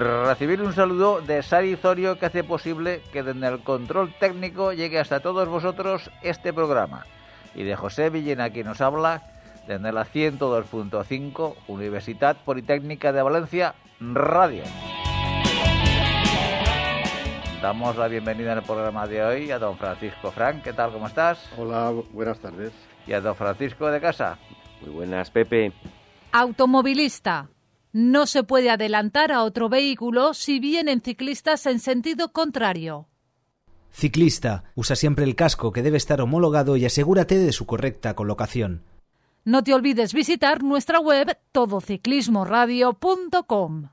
Recibir un saludo de Sari Zorio que hace posible que desde el control técnico llegue hasta todos vosotros este programa. Y de José Villena quien nos habla desde la 102.5 Universidad Politécnica de Valencia Radio. Damos la bienvenida en el programa de hoy a don Francisco Frank. ¿Qué tal? ¿Cómo estás? Hola, buenas tardes. Y a don Francisco de casa. Muy buenas, Pepe. Automovilista. No se puede adelantar a otro vehículo si vienen ciclistas en sentido contrario. Ciclista, usa siempre el casco que debe estar homologado y asegúrate de su correcta colocación. No te olvides visitar nuestra web todociclismoradio.com.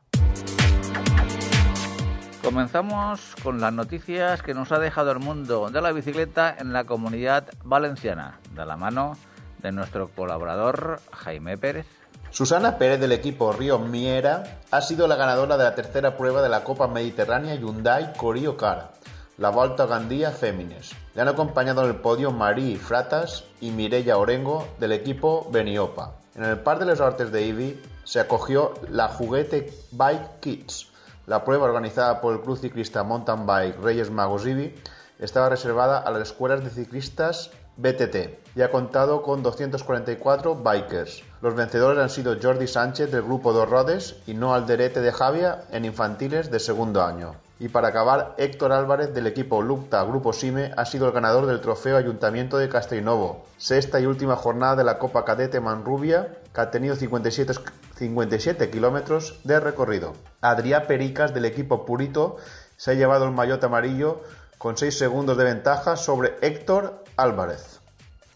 Comenzamos con las noticias que nos ha dejado el mundo de la bicicleta en la comunidad valenciana, de la mano de nuestro colaborador Jaime Pérez. Susana Pérez del equipo Río Miera ha sido la ganadora de la tercera prueba de la Copa Mediterránea Hyundai Corio Car, la Volta Gandía Fémines. Le han acompañado en el podio Marí Fratas y Mireia Orengo del equipo Beniopa. En el par de los artes de Ibi se acogió la Juguete Bike Kids. La prueba organizada por el Club Ciclista Mountain Bike Reyes Magos Ibi estaba reservada a las escuelas de ciclistas BTT y ha contado con 244 bikers. Los vencedores han sido Jordi Sánchez del grupo Dos Rodes y No Alderete de Javia en infantiles de segundo año. Y para acabar, Héctor Álvarez del equipo Lucta Grupo Sime ha sido el ganador del trofeo Ayuntamiento de Castellnovo, sexta y última jornada de la Copa Cadete Manrubia, que ha tenido 57, 57 kilómetros de recorrido. Adrián Pericas del equipo Purito se ha llevado el maillot amarillo con 6 segundos de ventaja sobre Héctor Álvarez.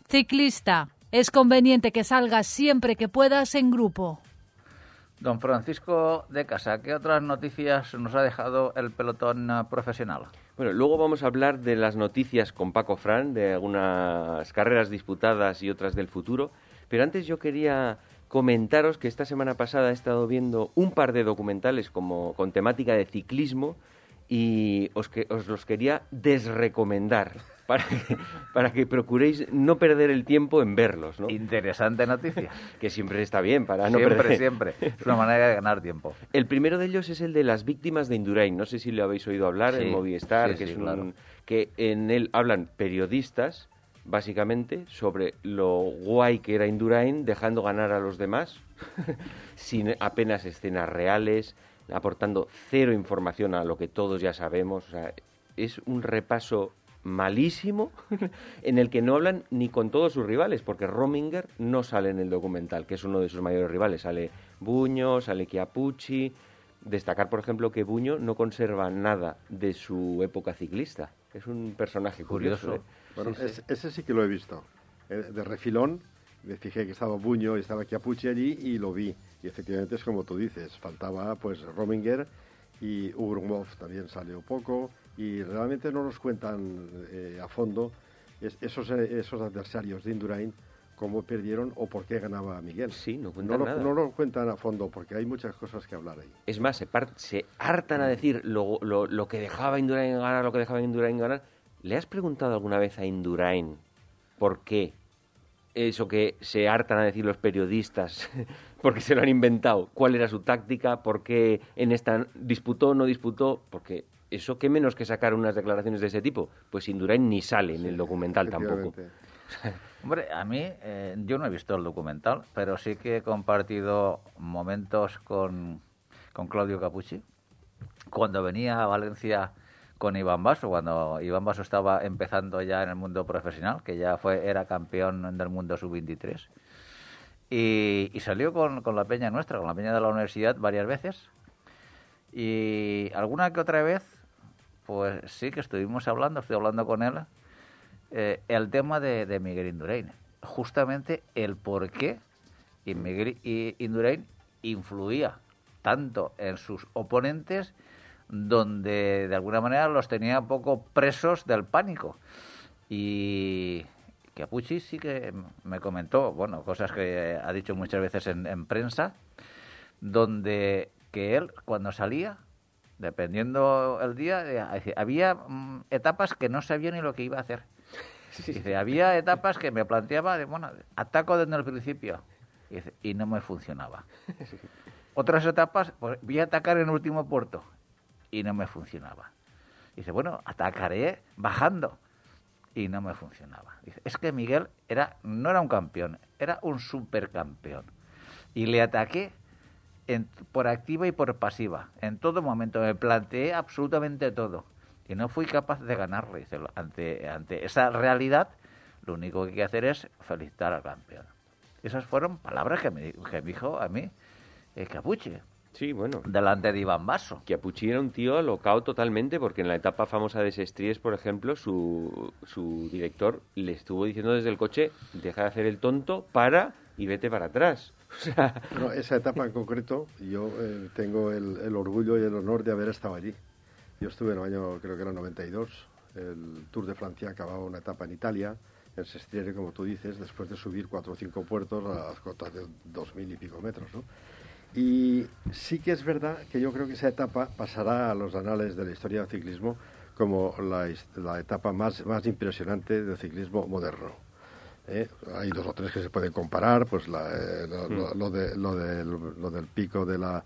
Ciclista. Es conveniente que salgas siempre que puedas en grupo. Don Francisco de Casa, ¿qué otras noticias nos ha dejado el pelotón profesional? Bueno, luego vamos a hablar de las noticias con Paco Fran, de algunas carreras disputadas y otras del futuro, pero antes yo quería comentaros que esta semana pasada he estado viendo un par de documentales como con temática de ciclismo y os, que, os los quería desrecomendar para que, para que procuréis no perder el tiempo en verlos. ¿no? Interesante noticia. que siempre está bien para no siempre, perder. Siempre, Es una manera de ganar tiempo. El primero de ellos es el de las víctimas de Indurain. No sé si lo habéis oído hablar Sí, en Movistar, sí, que sí, es un, claro. que en él hablan periodistas básicamente sobre lo guay que era Indurain dejando ganar a los demás sin apenas escenas reales aportando cero información a lo que todos ya sabemos o sea, es un repaso malísimo en el que no hablan ni con todos sus rivales porque Rominger no sale en el documental que es uno de sus mayores rivales sale Buño sale Chiapucci destacar por ejemplo que Buño no conserva nada de su época ciclista es un personaje curioso, Curioso. ¿eh? Bueno, Sí, sí. es- ese sí que lo he visto. Eh, De refilón, me fijé que estaba Buño y estaba Chiapucci allí y lo vi. Y efectivamente es como tú dices, faltaba pues Rominger y Ugrumov también salió poco y realmente no nos cuentan eh, a fondo es- esos, esos adversarios de Indurain cómo perdieron o por qué ganaba Miguel. Sí, no no cuentan lo, nada. no lo cuentan a fondo porque hay muchas cosas que hablar ahí. Es más, se, par- se hartan a decir lo, lo- lo que dejaba Indurain ganar, lo que dejaba Indurain ganar. ¿Le has preguntado alguna vez a Indurain por qué? Eso que se hartan a decir los periodistas, porque se lo han inventado. ¿Cuál era su táctica? ¿Por qué en esta disputó o no disputó? Porque eso, ¿qué menos que sacar unas declaraciones de ese tipo? Pues Indurain ni sale en el documental tampoco. Hombre, a mí, eh, yo no he visto el documental, pero sí que he compartido momentos con, con Claudio Capucci. Cuando venía a Valencia con Iván Basso, cuando Iván Basso estaba empezando ya en el mundo profesional, que ya fue era campeón del mundo sub-23. Y, y salió con, con la peña nuestra, con la peña de la universidad varias veces. Y alguna que otra vez, pues sí que estuvimos hablando, estoy hablando con él, eh, el tema de, de Miguel Indurain. Justamente el por qué Miguel Indurain influía tanto en sus oponentes donde de alguna manera los tenía un poco presos del pánico. Y Capucci sí que me comentó, bueno, cosas que ha dicho muchas veces en, prensa, donde que él cuando salía, dependiendo el día, eh, había mm, etapas que no sabía ni lo que iba a hacer. Dice, había etapas que me planteaba, de, bueno, ataco desde el principio, y, no me funcionaba. Otras etapas, pues, voy a atacar en el último puerto, y no me funcionaba. Dice, bueno, atacaré bajando y no me funcionaba. Dice, es que Miguel era, no era un campeón, era un supercampeón. Y le ataqué por activa y por pasiva, en todo momento. Me planteé absolutamente todo. Y no fui capaz de ganarle. Dice, ante, ante esa realidad, lo único que hay que hacer es felicitar al campeón. Esas fueron palabras que me, que me dijo a mí eh, Capuche. Sí, bueno. Delante de Iván Basso. Chiapucci era un tío alocado totalmente porque en la etapa famosa de Sestries, por ejemplo, su, su director le estuvo diciendo desde el coche, deja de hacer el tonto, para y vete para atrás. no, esa etapa en concreto, yo eh, tengo el, el, orgullo y el honor de haber estado allí. Yo estuve en el año, creo que era 92, el Tour de Francia acababa una etapa en Italia, en Sestriere, como tú dices, después de subir cuatro o cinco puertos a las cotas de dos mil y pico metros, ¿no? Y sí que es verdad que yo creo que esa etapa pasará a los anales de la historia del ciclismo como la, la etapa más, más impresionante del ciclismo moderno. ¿eh? Hay dos o tres que se pueden comparar, pues eh, mm. lo, de, lo, lo, del pico de la,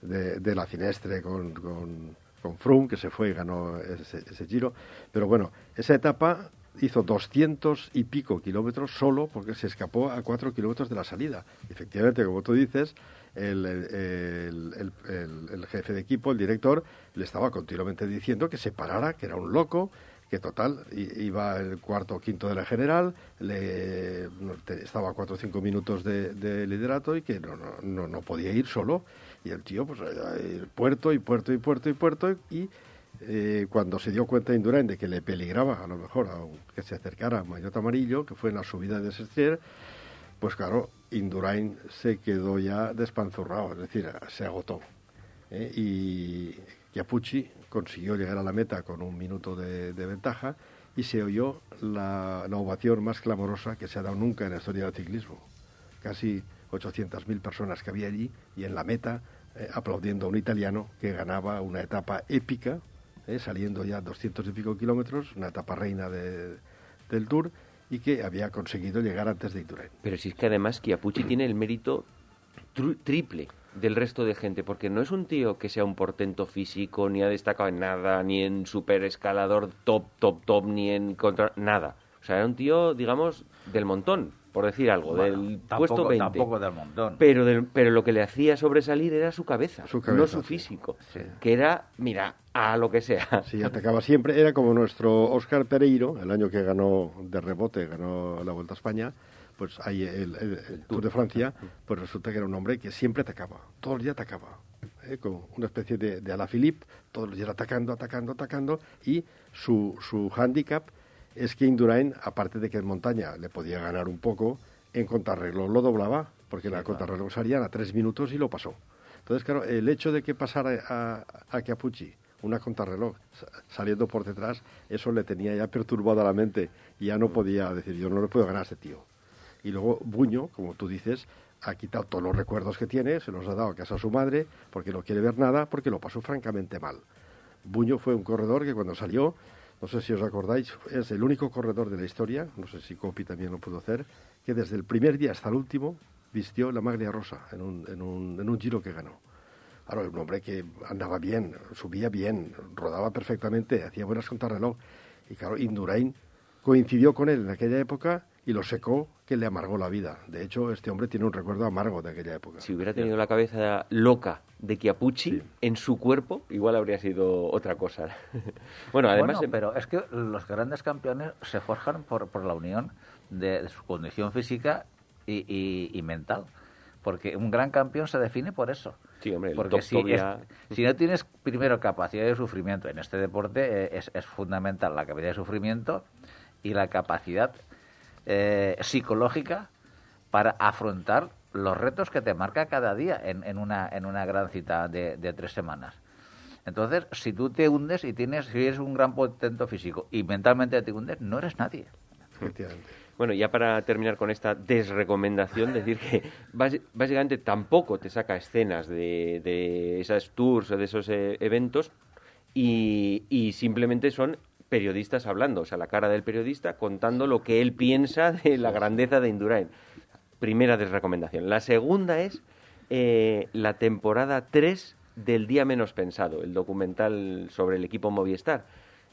de, la Cinestre con, con, con, Froome, que se fue y ganó ese, ese giro. Pero bueno, esa etapa hizo 200 y pico kilómetros solo porque se escapó a cuatro kilómetros de la salida. Efectivamente, como tú dices, el, jefe de equipo, el director, le estaba continuamente diciendo que se parara, que era un loco, que total iba el cuarto o quinto de la general, le, estaba a cuatro o cinco minutos de, liderato y que no, no, no, podía ir solo. Y el tío, pues, puerto y puerto y puerto y puerto. Y eh, cuando se dio cuenta Indurain de que le peligraba, a lo mejor, que se acercara a Mayotte Amarillo, que fue en la subida de Sestier, pues claro, Indurain se quedó ya despanzurrado, es decir, se agotó. ¿eh? Y Chiapucci consiguió llegar a la meta con un minuto de, ventaja y se oyó la, ovación más clamorosa que se ha dado nunca en la historia del ciclismo. Casi 800.000 personas que había allí y en la meta eh, aplaudiendo a un italiano que ganaba una etapa épica, ¿eh? saliendo ya 200 y pico kilómetros, una etapa reina del Tour y que había conseguido llegar antes de Indurain. Pero si es que además Chiapucci tiene el mérito triple del resto de gente, porque no es un tío que sea un portento físico, ni ha destacado en nada, ni en super escalador top, top, top, ni en contra... nada. O sea, era un tío, digamos, del montón por decir algo, del puesto 20. Tampoco del montón. Pero, pero lo que le hacía sobresalir era su cabeza, no su físico, que era, mira, a lo que sea. Sí, atacaba siempre. Era como nuestro Oscar Pereiro, el año que ganó de rebote, ganó la Vuelta a España, pues ahí el, Tour de Francia, pues resulta que era un hombre que siempre atacaba, todo el día atacaba. ¿eh? con una especie de, de Alaphilippe, todos los días atacando, atacando, atacando, y su, su hándicap es que Indurain, aparte de que en montaña le podía ganar un poco, en contrarreloj lo doblaba, porque la contrarreloj salía a tres minutos y lo pasó. Entonces, claro, el hecho de que pasara a, a Capucci una contrarreloj saliendo por detrás, eso le tenía ya perturbada la mente y ya no podía decir, yo no le puedo ganar a este tío. Y luego Buño, como tú dices, ha quitado todos los recuerdos que tiene, se los ha dado a casa a su madre, porque no quiere ver nada, porque lo pasó francamente mal. Buño fue un corredor que cuando salió no sé si os acordáis, es el único corredor de la historia, no sé si Copi también lo pudo hacer, que desde el primer día hasta el último vistió la maglia rosa en un, en un, en un giro que ganó. Ahora, un hombre que andaba bien, subía bien, rodaba perfectamente, hacía buenas contrarreloj. Y claro, Indurain coincidió con él en aquella época y lo secó que le amargó la vida. De hecho, este hombre tiene un recuerdo amargo de aquella época. Si hubiera tenido la cabeza loca de Chiapucci en su cuerpo, igual habría sido otra cosa. bueno, además... pero es que los grandes campeones se forjan por, por la unión de, su condición física y, mental. Porque un gran campeón se define por eso. Sí, hombre, Porque si, si, no tienes primero capacidad de sufrimiento en este deporte, eh, es, es fundamental la capacidad de sufrimiento y la capacidad eh, psicológica para afrontar los retos que te marca cada día en, una, en una gran cita de, tres semanas. Entonces, si tú te hundes y tienes, si eres un gran potente físico y mentalmente te hundes, no eres nadie. Efectivamente. Bueno, ya para terminar con esta desrecomendación, decir que básicamente tampoco te saca escenas de, de esas tours o de esos eh, eventos y, y simplemente son periodistas hablando, o sea, la cara del periodista contando lo que él piensa de la grandeza de Indurain. Primera desrecomendación. La segunda es eh, la temporada 3 del Día Menos Pensado, el documental sobre el equipo Movistar.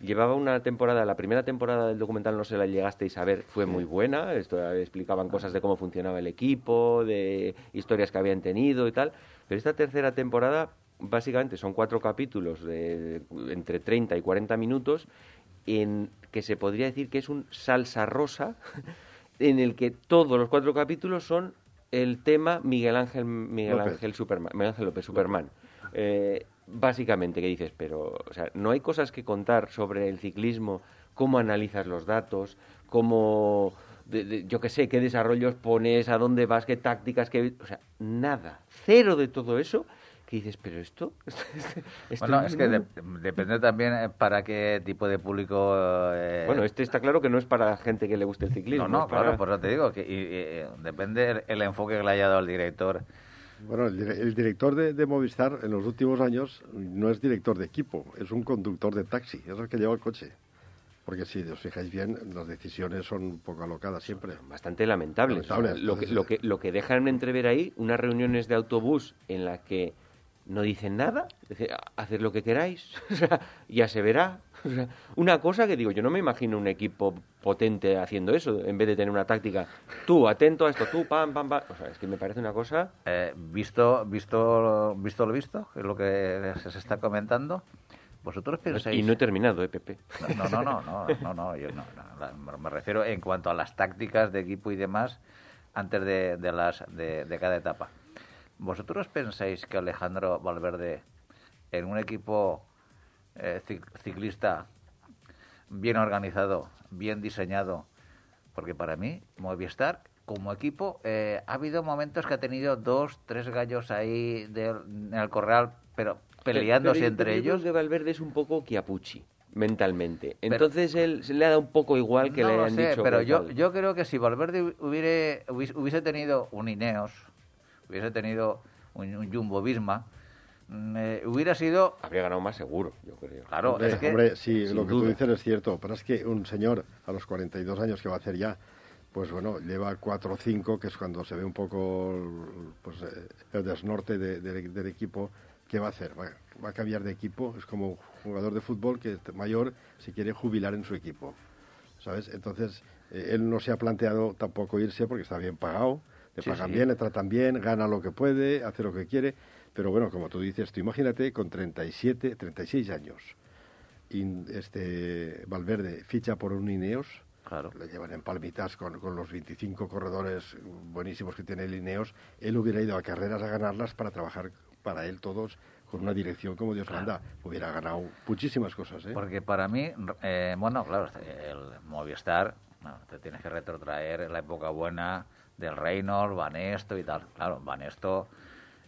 Llevaba una temporada, la primera temporada del documental no se la llegasteis a ver, fue muy buena, esto, eh, explicaban cosas de cómo funcionaba el equipo, de historias que habían tenido y tal, pero esta tercera temporada básicamente son cuatro capítulos de entre 30 y 40 minutos en que se podría decir que es un salsa rosa en el que todos los cuatro capítulos son el tema Miguel Ángel Miguel López. Ángel Superman, Miguel Ángel López Superman. Eh, básicamente, ¿qué dices? Pero, o sea, no hay cosas que contar sobre el ciclismo, cómo analizas los datos, cómo, de- de- yo qué sé, qué desarrollos pones, a dónde vas, qué tácticas, qué... O sea, nada, cero de todo eso, que dices, pero esto... esto Bueno, no es que nada". de- depende también eh, para qué tipo de público... eh, Bueno, este está claro que no es para la gente que le guste el ciclismo. No, no, es para- claro, por eso te digo, que y- y, eh, depende el, el enfoque que le haya dado el director. Bueno, el, dire- el director de, de Movistar en los últimos años no es director de equipo, es un conductor de taxi, es el que lleva el coche. Porque si os fijáis bien, las decisiones son un poco alocadas siempre. bastante lamentables. Lamentables, lo, que, lo, que, lo que dejan entrever ahí, unas reuniones de autobús en las que no dicen nada, haced lo que queráis, ya se verá. Una cosa que digo, yo no me imagino un equipo potente haciendo eso, en vez de tener una táctica, tú atento a esto, tú pam, pam, pam. O sea, es que me parece una cosa... Eh, visto, visto, visto lo visto, es lo que se está comentando, vosotros pensáis... Y no he terminado, ¿eh, Pepe? No, no, no, no, no, no, yo no, no, me refiero en cuanto a las tácticas de equipo y demás antes de, de las de, de cada etapa. ¿Vosotros pensáis que Alejandro Valverde en un equipo eh, cic- ciclista bien organizado, bien diseñado, porque para mí Movistar como equipo eh, ha habido momentos que ha tenido dos, tres gallos ahí en el corral, pero peleándose Pero- entre pero ellos. que Valverde es un poco Chiapucci, mentalmente. Entonces él se le ha dado un poco igual que no le lo hayan sé, dicho... pero yo, tal. yo creo que si Valverde hubiere, hubiese, hubiese tenido un Ineos, hubiese tenido un, un Jumbo Visma, mm, eh, hubiera sido, Habría ganado más seguro, yo creo. claro, hombre, es que hombre, sí, lo que duda. tú dices es cierto, pero es que un señor a los 42 años que va a hacer ya, pues bueno, lleva 4 o 5, que es cuando se ve un poco pues, eh, el desnorte de- de- del equipo, ¿qué va a hacer? Va, va a cambiar de equipo, es como un jugador de fútbol que es mayor se quiere jubilar en su equipo, ¿sabes? Entonces, eh, él no se ha planteado tampoco irse porque está bien pagado, le Sí, pagan sí. bien, le tratan bien, gana lo que puede, hace lo que quiere, pero bueno, como tú dices, tú imagínate con 37, 36 años, y este Valverde ficha por un Ineos, Claro. le llevan en palmitas con, con los 25 corredores buenísimos que tiene el Ineos, él hubiera ido a carreras a ganarlas para trabajar para él todos con una dirección como Dios manda. Hubiera ganado muchísimas cosas, ¿eh? Porque para mí, eh, bueno, claro, el Movistar, te tienes que retrotraer la época buena del Reynolds, Banesto y tal. Claro, Banesto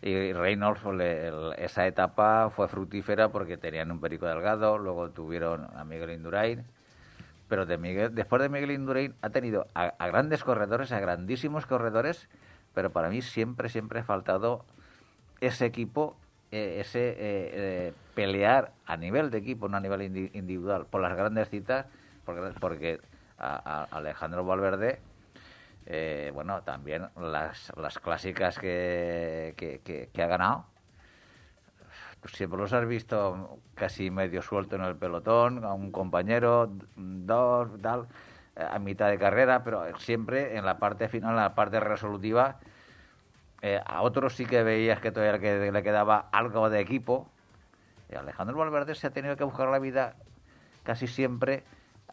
y Reynolds, pues, esa etapa fue fructífera porque tenían un Perico Delgado, luego tuvieron a Miguel Indurain, pero de Miguel, después de Miguel Indurain ha tenido a, grandes corredores, a grandísimos corredores, pero para mí siempre, siempre ha faltado ese equipo, eh, ese eh, eh, pelear a nivel de equipo, no a nivel indi- individual, por las grandes citas, porque, a Alejandro Valverde, eh, bueno, también las, las clásicas que, que, que- que ha ganado, pues siempre los has visto casi medio suelto en el pelotón, a un compañero, dos, tal, eh, a mitad de carrera, pero siempre en la parte final, en la parte resolutiva, eh, a otros sí que veías que todavía le quedaba algo de equipo. Y Alejandro Valverde se ha tenido que buscar la vida casi siempre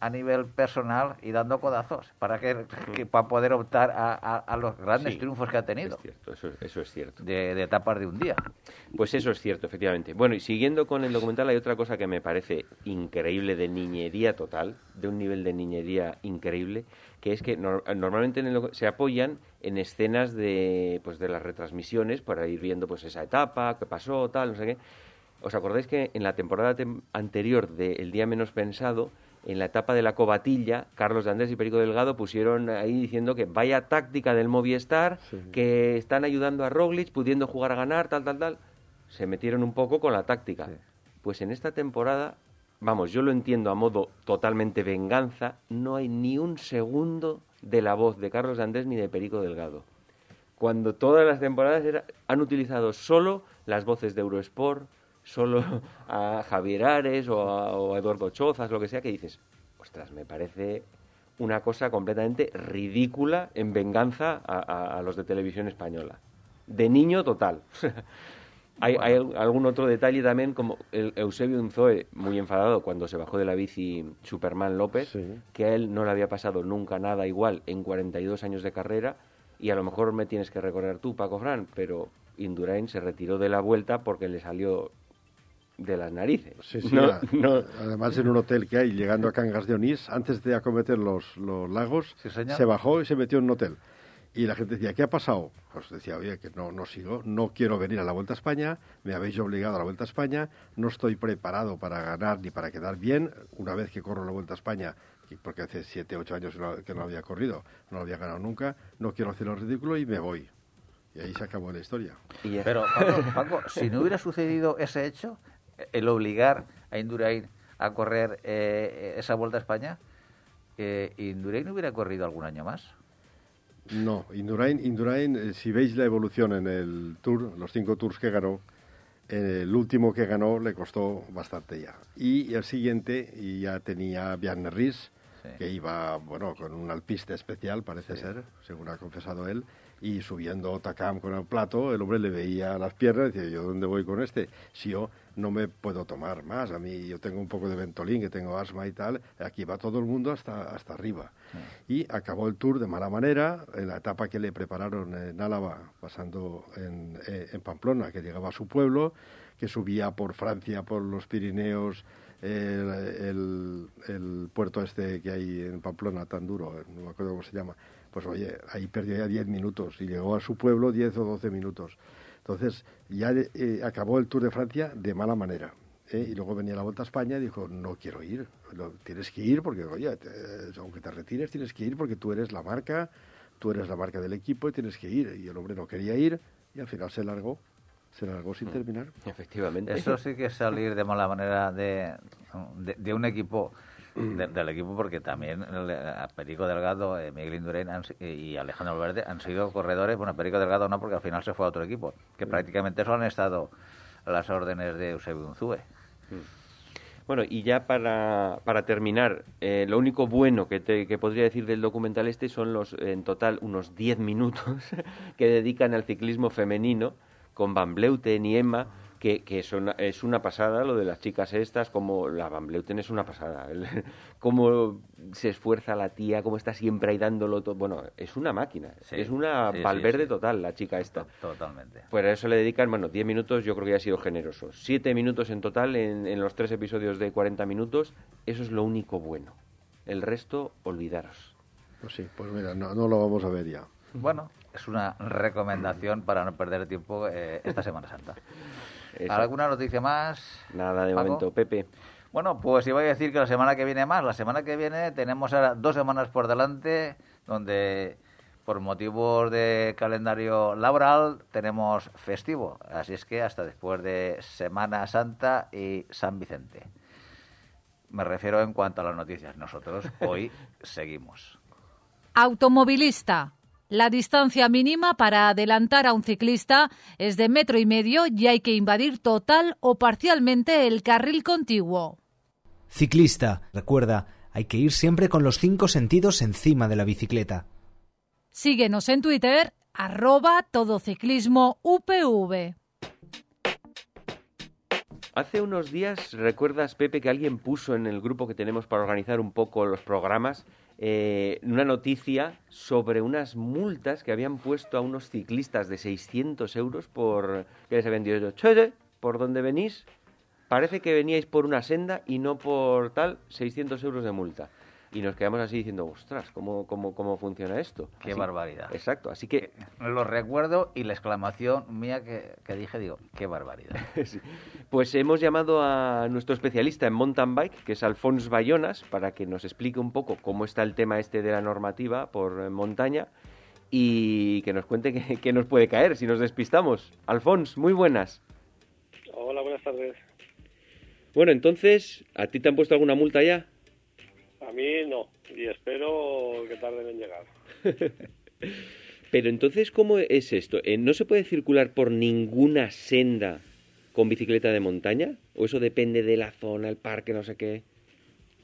a nivel personal y dando codazos para que, que- para poder optar a, a- a los grandes Sí, triunfos que ha tenido Es cierto, eso, eso es cierto. de, de etapas de un día. Pues eso es cierto, efectivamente. Bueno, y siguiendo con el documental, hay otra cosa que me parece increíble, de niñería total, de un nivel de niñería increíble, que es que nor- normalmente en el docu- se apoyan en escenas de, pues, de las retransmisiones para ir viendo pues esa etapa, qué pasó, tal, no sé qué. ¿Os acordáis que en la temporada tem- anterior de El Día Menos Pensado, en la etapa de la cobatilla, Carlos de Andrés y Perico Delgado pusieron ahí diciendo que vaya táctica del Movistar, que están ayudando a Roglic, pudiendo jugar a ganar, tal, tal, tal. Se metieron un poco con la táctica. Pues en esta temporada, vamos, yo lo entiendo a modo totalmente venganza, no hay ni un segundo de la voz de Carlos de Andrés ni de Perico Delgado cuando todas las temporadas era- han utilizado solo las voces de Eurosport, solo a Javier Ares o a, o a Eduardo Chozas, lo que sea, que dices, ostras, me parece una cosa completamente ridícula en venganza a, a- a los de televisión española. De niño total. hay, hay al- algún otro detalle también, como el Eusebio Unzoe, muy enfadado cuando se bajó de la bici Superman López, Sí. que a él no le había pasado nunca nada igual en 42 años de carrera, y a lo mejor me tienes que recorrer tú, Paco Fran, pero Indurain se retiró de la vuelta porque le salió de las narices. Sí, sí, No, a- no. Además, en un hotel que hay, llegando a Cangas de Onís, antes de acometer los, los lagos, Sí, se bajó y se metió en un hotel. Y la gente decía, ¿qué ha pasado? Pues decía, oye, que no, no sigo, no quiero venir a la Vuelta a España, me habéis obligado a la Vuelta a España, no estoy preparado para ganar ni para quedar bien. Una vez que corro la Vuelta a España, porque hace siete, ocho años que no- había corrido, no lo había ganado nunca, no quiero hacer lo ridículo y me voy. Y ahí se acabó la historia. Pero, Paco, Paco, si no hubiera sucedido ese hecho, el obligar a Indurain a correr eh, esa vuelta a España, eh, Indurain hubiera corrido algún año más. No, Indurain, Indurain eh, si veis la evolución en el Tour, los cinco Tours que ganó, eh, el último que ganó le costó bastante ya. Y el siguiente, y ya tenía Bjarne Ries, Sí. que iba, bueno, con un alpiste especial, parece ser, según ha confesado él, y subiendo Takam con el plato, el hombre le veía las piernas y decía, ¿yo dónde voy con este? Si yo no me puedo tomar más, a mí yo tengo un poco de ventolín, que tengo asma y tal, aquí va todo el mundo hasta, hasta arriba. Y acabó el tour de mala manera, en la etapa que le prepararon en Álava, pasando en, eh, en Pamplona, que llegaba a su pueblo, que subía por Francia, por los Pirineos, el, el- el puerto este que hay en Pamplona tan duro, no me acuerdo cómo se llama, pues oye, ahí perdió ya 10 minutos y llegó a su pueblo 10 o 12 minutos. Entonces ya eh, acabó el Tour de Francia de mala manera. ¿eh? Y luego venía la Vuelta a España y dijo, no quiero ir, Lo- tienes que ir porque, oye, te- aunque te retires, tienes que ir porque tú eres la marca, tú eres la marca del equipo y tienes que ir. Y el hombre no quería ir y al final se largó, se largó sin terminar. Efectivamente. Eso sí que es salir de mala manera de, de, de un equipo, de- del equipo, porque también Perico Delgado, eh, Miguel Indurain y Alejandro Valverde han sido corredores. Bueno, Perico Delgado no, porque al final se fue a otro equipo, que prácticamente eso han estado las órdenes de Eusebio Unzúe. Bueno, y ya para, para terminar, eh, lo único bueno que, te, que podría decir del documental este son los, en total, unos 10 minutos que dedican al ciclismo femenino con Van Bleuten y Emma, que, que son- es una pasada lo de las chicas estas, como la Van Bleuten es una pasada, el- cómo se esfuerza la tía, cómo está siempre ahí dándolo todo. Bueno, es una máquina, Sí, es una sí, sí, Valverde sí. total la chica esta. Totalmente. Pues a eso le dedican, bueno, 10 minutos yo creo que ya ha sido generoso. 7 minutos en total en, en los tres episodios de 40 minutos. Eso es lo único bueno. El resto, olvidaros. Pues sí, pues mira, no, no lo vamos a ver ya. Bueno, es una recomendación para no perder tiempo eh, esta Semana Santa. Eso. ¿Alguna noticia más? Nada de Paco? momento, Pepe. Bueno, pues iba a decir que la semana que viene más. La semana que viene tenemos ahora dos semanas por delante donde por motivos de calendario laboral tenemos festivo. Así es que hasta después de Semana Santa y San Vicente. Me refiero en cuanto a las noticias. Nosotros hoy seguimos. Automovilista. La distancia mínima para adelantar a un ciclista es de metro y medio y hay que invadir total o parcialmente el carril contiguo. Ciclista, recuerda, hay que ir siempre con los cinco sentidos encima de la bicicleta. Síguenos en Twitter, arroba todociclismo UPV. Hace unos días, ¿recuerdas, Pepe, que alguien puso en el grupo que tenemos para organizar un poco los programas eh, una noticia sobre unas multas que habían puesto a unos ciclistas de 600 euros por que les habían dicho, "Che, ¿por dónde venís? Parece que veníais por una senda y no por tal, 600 euros de multa. Y nos quedamos así diciendo, ostras, ¿cómo, cómo, cómo funciona esto? Qué Así- barbaridad. Exacto, así que Lo recuerdo y la exclamación mía que, que dije, digo, qué barbaridad. Sí. Pues hemos llamado a nuestro especialista en mountain bike, que es Alfons Bayonas, para que nos explique un poco cómo está el tema este de la normativa por montaña y que nos cuente qué, qué nos puede caer si nos despistamos. Alfons, muy buenas. Hola, buenas tardes. Bueno, entonces, ¿a ti te han puesto alguna multa ya? A mí no, y espero que tarden en llegar. Pero entonces, ¿cómo es esto? Eh, ¿No se puede circular por ninguna senda con bicicleta de montaña? ¿O eso depende de la zona, el parque, no sé qué?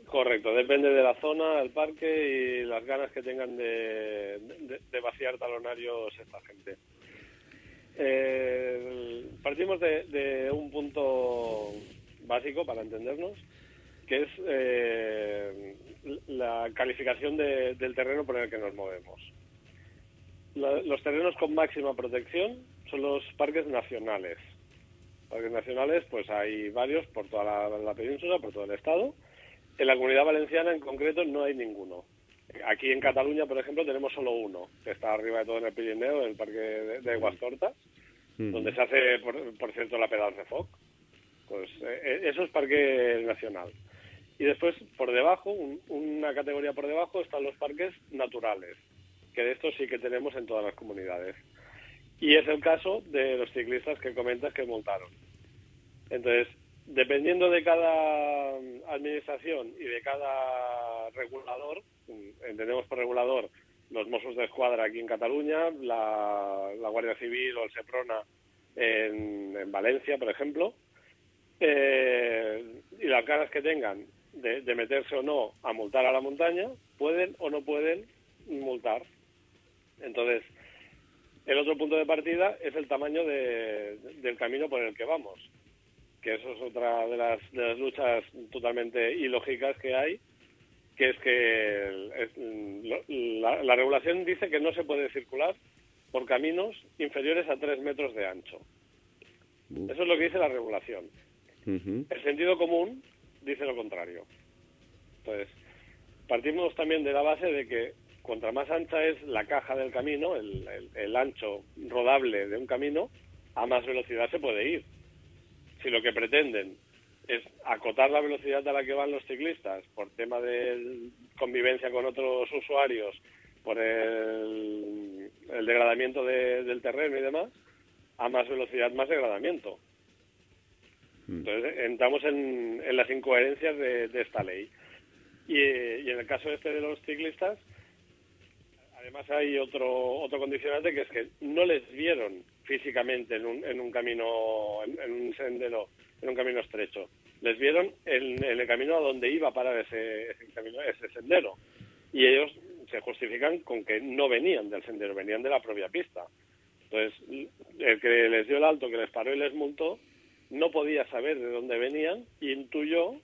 Correcto, depende de la zona, el parque y las ganas que tengan de, de- de vaciar talonarios esta gente. Eh, partimos de, de un punto básico para entendernos, que es eh, la calificación de- del terreno por el que nos movemos. La- los terrenos con máxima protección son los parques nacionales. Parques nacionales, pues hay varios por toda la, la península, por todo el estado. En la comunidad valenciana en concreto no hay ninguno. Aquí en Cataluña, por ejemplo, tenemos solo uno, que está arriba de todo en el Pirineo, el parque de, de Aguastortas, donde se hace, por, por cierto, la pedal de Foc. Pues eh, eso es parque nacional. Y después, por debajo, un- una categoría por debajo, están los parques naturales, que de estos sí que tenemos en todas las comunidades. Y es el caso de los ciclistas que comentas que multaron. Entonces, dependiendo de cada administración y de cada regulador, entendemos por regulador los Mossos de Escuadra aquí en Cataluña, la, la Guardia Civil o el Seprona en, en Valencia, por ejemplo, eh, y las ganas que tengan de, de meterse o no a multar a la montaña, pueden o no pueden multar. Entonces, el otro punto de partida es el tamaño de- del camino por el que vamos, que eso es otra de las, de las luchas totalmente ilógicas que hay, que es que el- la, la regulación dice que no se puede circular por caminos inferiores a tres metros de ancho. Eso es lo que dice la regulación. El sentido común dice lo contrario. Entonces, partimos también de la base de que contra más ancha es la caja del camino, el, ancho rodable de un camino, a más velocidad se puede ir. Si lo que pretenden es acotar la velocidad a la que van los ciclistas por tema de convivencia con otros usuarios, por el, degradamiento de- del terreno y demás, a más velocidad más degradamiento. Entonces entramos en, las incoherencias de, de esta ley. Y, y en el caso este de los ciclistas, además hay otro otro condicionante que es que no les vieron físicamente en un, en un camino, en, un sendero, en un camino estrecho. Les vieron en, en el camino a donde iba a parar ese, ese camino, ese sendero. Y ellos se justifican con que no venían del sendero, venían de la propia pista. Entonces, el que les dio el alto, que les paró y les multó, no podía saber de dónde venían y intuyó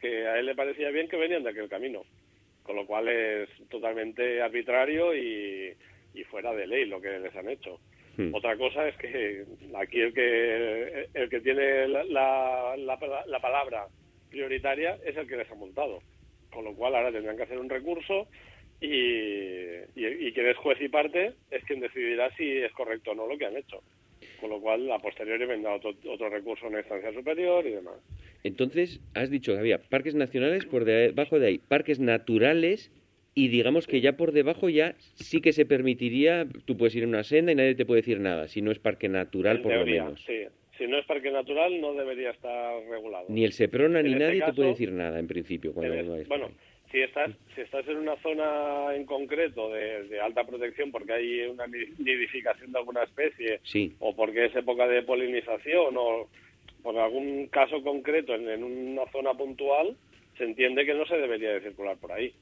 que a él le parecía bien que venían de aquel camino. Con lo cual es totalmente arbitrario y, y fuera de ley lo que les han hecho. Hmm. Otra cosa es que aquí el que el que tiene la, la, la- la palabra prioritaria es el que les ha multado. Con lo cual ahora tendrán que hacer un recurso y, y, y quien es juez y parte es quien decidirá si es correcto o no lo que han hecho. Con lo cual, a posteriori vendrá otro, otro recurso en instancia superior y demás. Entonces, has dicho que había parques nacionales por debajo de ahí, parques naturales y digamos que ya por debajo ya sí que se permitiría, tú puedes ir en una senda y nadie te puede decir nada, si no es parque natural En por teoría, lo menos. sí. Si no es parque natural, no debería estar regulado. Ni el Seprona En ni este nadie te puede decir nada en principio cuando Eres- uno es- bueno, si estás, si estás en una zona en concreto de, de alta protección porque hay una ni- nidificación de alguna especie Sí, o porque es época de polinización o por algún caso concreto en, en una zona puntual, se entiende que no se debería de circular por ahí.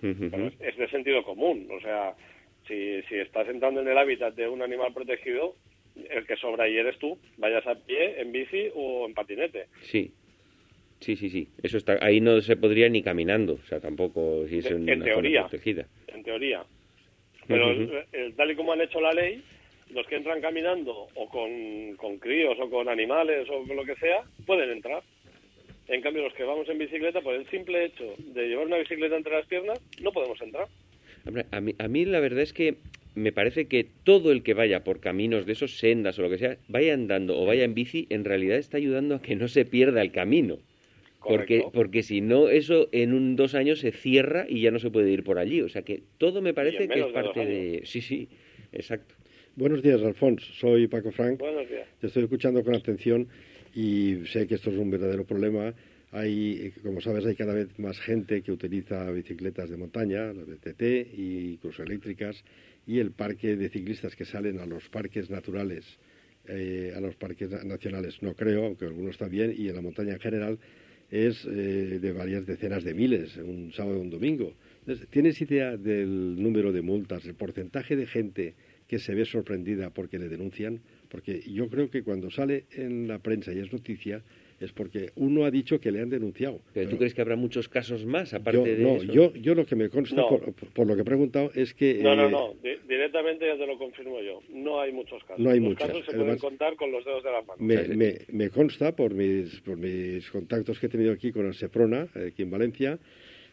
Pero es, es de sentido común. O sea, si, si estás entrando en el hábitat de un animal protegido, el que sobra ahí eres tú, vayas a pie, en bici o en patinete. sí. Sí, sí, sí. Eso está ahí no se podría ni caminando, o sea, tampoco si es En- en, en una teoría. zona protegida. en teoría. Pero el- el- tal y como han hecho la ley, los que entran caminando o con, con críos o con animales o con lo que sea, pueden entrar. En cambio, los que vamos en bicicleta, por el simple hecho de llevar una bicicleta entre las piernas, no podemos entrar. A mí, a mí la verdad es que me parece que todo el que vaya por caminos de esos sendas o lo que sea, vaya andando o vaya en bici, en realidad está ayudando a que no se pierda el camino. Porque, porque si no, eso en un dos años se cierra y ya no se puede ir por allí. O sea que todo me parece que es parte de... Sí, sí, exacto. Buenos días, Alfonso. Soy Paco Frank. Buenos días. Te estoy escuchando con atención y sé que esto es un verdadero problema. Hay, como sabes, hay cada vez más gente que utiliza bicicletas de montaña, las de TT e incluso eléctricas, y el parque de ciclistas que salen a los parques naturales, eh, a los parques na- nacionales, no creo, aunque algunos también, y en la montaña en general, es eh, de varias decenas de miles, un sábado o un domingo. ¿Tienes idea del número de multas, el porcentaje de gente que se ve sorprendida porque le denuncian? Porque yo creo que cuando sale en la prensa y es noticia, es porque uno ha dicho que le han denunciado. Pero tú Pero crees que habrá muchos casos más aparte yo, de no, eso? yo, yo lo que me consta, No. por, por lo que he preguntado, es que... No, no, eh, no. Di- directamente ya te lo confirmo yo. No hay muchos casos. No hay Los muchos. casos se Además- pueden contar con los dedos de las manos. Me, me- me consta por mis, por mis contactos que he tenido aquí con el Seprona, aquí en Valencia,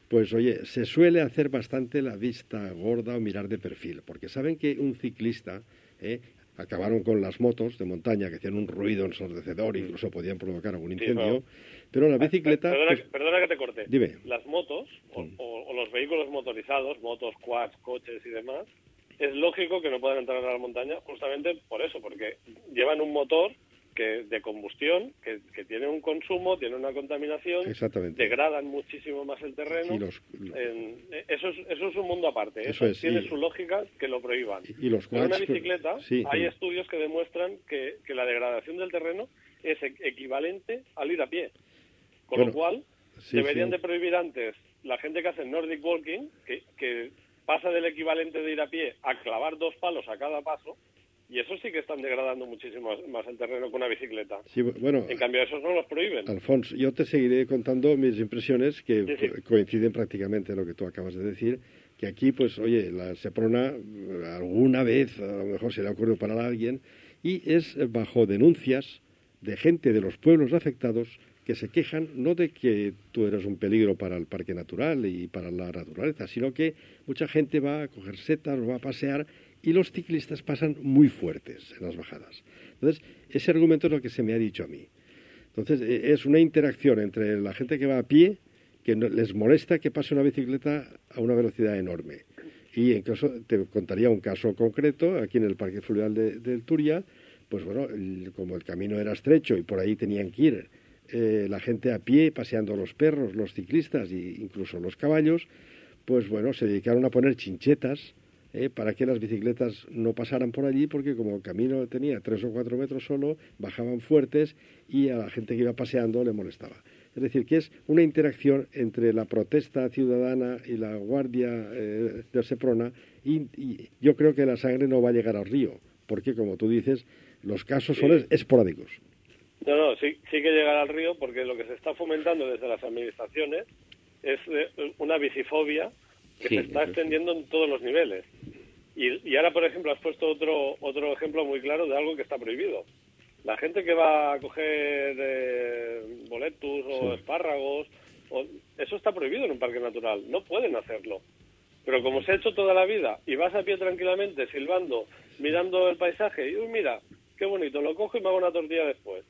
pues oye, se suele hacer bastante la vista gorda o mirar de perfil, porque saben que un ciclista, eh, acabaron con las motos de montaña que hacían un ruido ensordecedor, incluso podían provocar algún Sí, incendio, pero la bicicleta... Perdona, pues, que- perdona que te corte. Dime. Las motos o, Mm. o- o los vehículos motorizados, motos, quads, coches y demás, es lógico que no puedan entrar a la montaña justamente por eso, porque llevan un motor que de combustión que, que tiene un consumo, tiene una contaminación, Exactamente. degradan muchísimo más el terreno. Y los- En- eso, es, eso es un mundo aparte. Eso Eso, es, tiene y- su lógica que lo prohíban. y los Con una bicicleta sí, hay estudios que demuestran que, que la degradación del terreno es e- equivalente al ir a pie. Con Bueno, lo cual, sí, deberían sí. de prohibir antes la gente que hace Nordic Walking, que, que pasa del equivalente de ir a pie a clavar dos palos a cada paso, y eso sí que están degradando muchísimo más el terreno que una bicicleta. Sí, bueno, En cambio, esos no los prohíben. Alfonso, yo te seguiré contando mis impresiones que Sí, sí. co- coinciden prácticamente en lo que tú acabas de decir, que aquí, pues, oye, la Seprona alguna vez, a lo mejor se le ha ocurrido parar a alguien, y es bajo denuncias de gente de los pueblos afectados que se quejan no de que tú eres un peligro para el parque natural y para la naturaleza, sino que mucha gente va a coger setas o va a pasear y los ciclistas pasan muy fuertes en las bajadas. Entonces, ese argumento es lo que se me ha dicho a mí. Entonces, eh, es una interacción entre la gente que va a pie, que les molesta que pase una bicicleta a una velocidad enorme. Y incluso te contaría un caso concreto, aquí en el Parque Fluvial de, del Turia, pues bueno, como el camino era estrecho y por ahí tenían que ir eh, la gente a pie, paseando los perros, los ciclistas e incluso los caballos, pues bueno, se dedicaron a poner chinchetas eh, para que las bicicletas no pasaran por allí, porque como el camino tenía tres o cuatro metros solo, bajaban fuertes y a la gente que iba paseando le molestaba. Es decir, que es una interacción entre la protesta ciudadana y la guardia eh, de Seprona y, y yo creo que la sangre no va a llegar al río, porque como tú dices, los casos son esporádicos. No, no, sí, sí que llegar al río porque lo que se está fomentando desde las administraciones es eh, una bicifobia que Sí, se está sí. extendiendo en todos los niveles. Y, y ahora, por ejemplo, has puesto otro otro ejemplo muy claro de algo que está prohibido. La gente que va a coger eh, boletus o Sí. espárragos, o- eso está prohibido en un parque natural. No pueden hacerlo. Pero como se ha hecho toda la vida y vas a pie tranquilamente, silbando, mirando el paisaje, y uy, mira, qué bonito, lo cojo y me hago una tortilla después.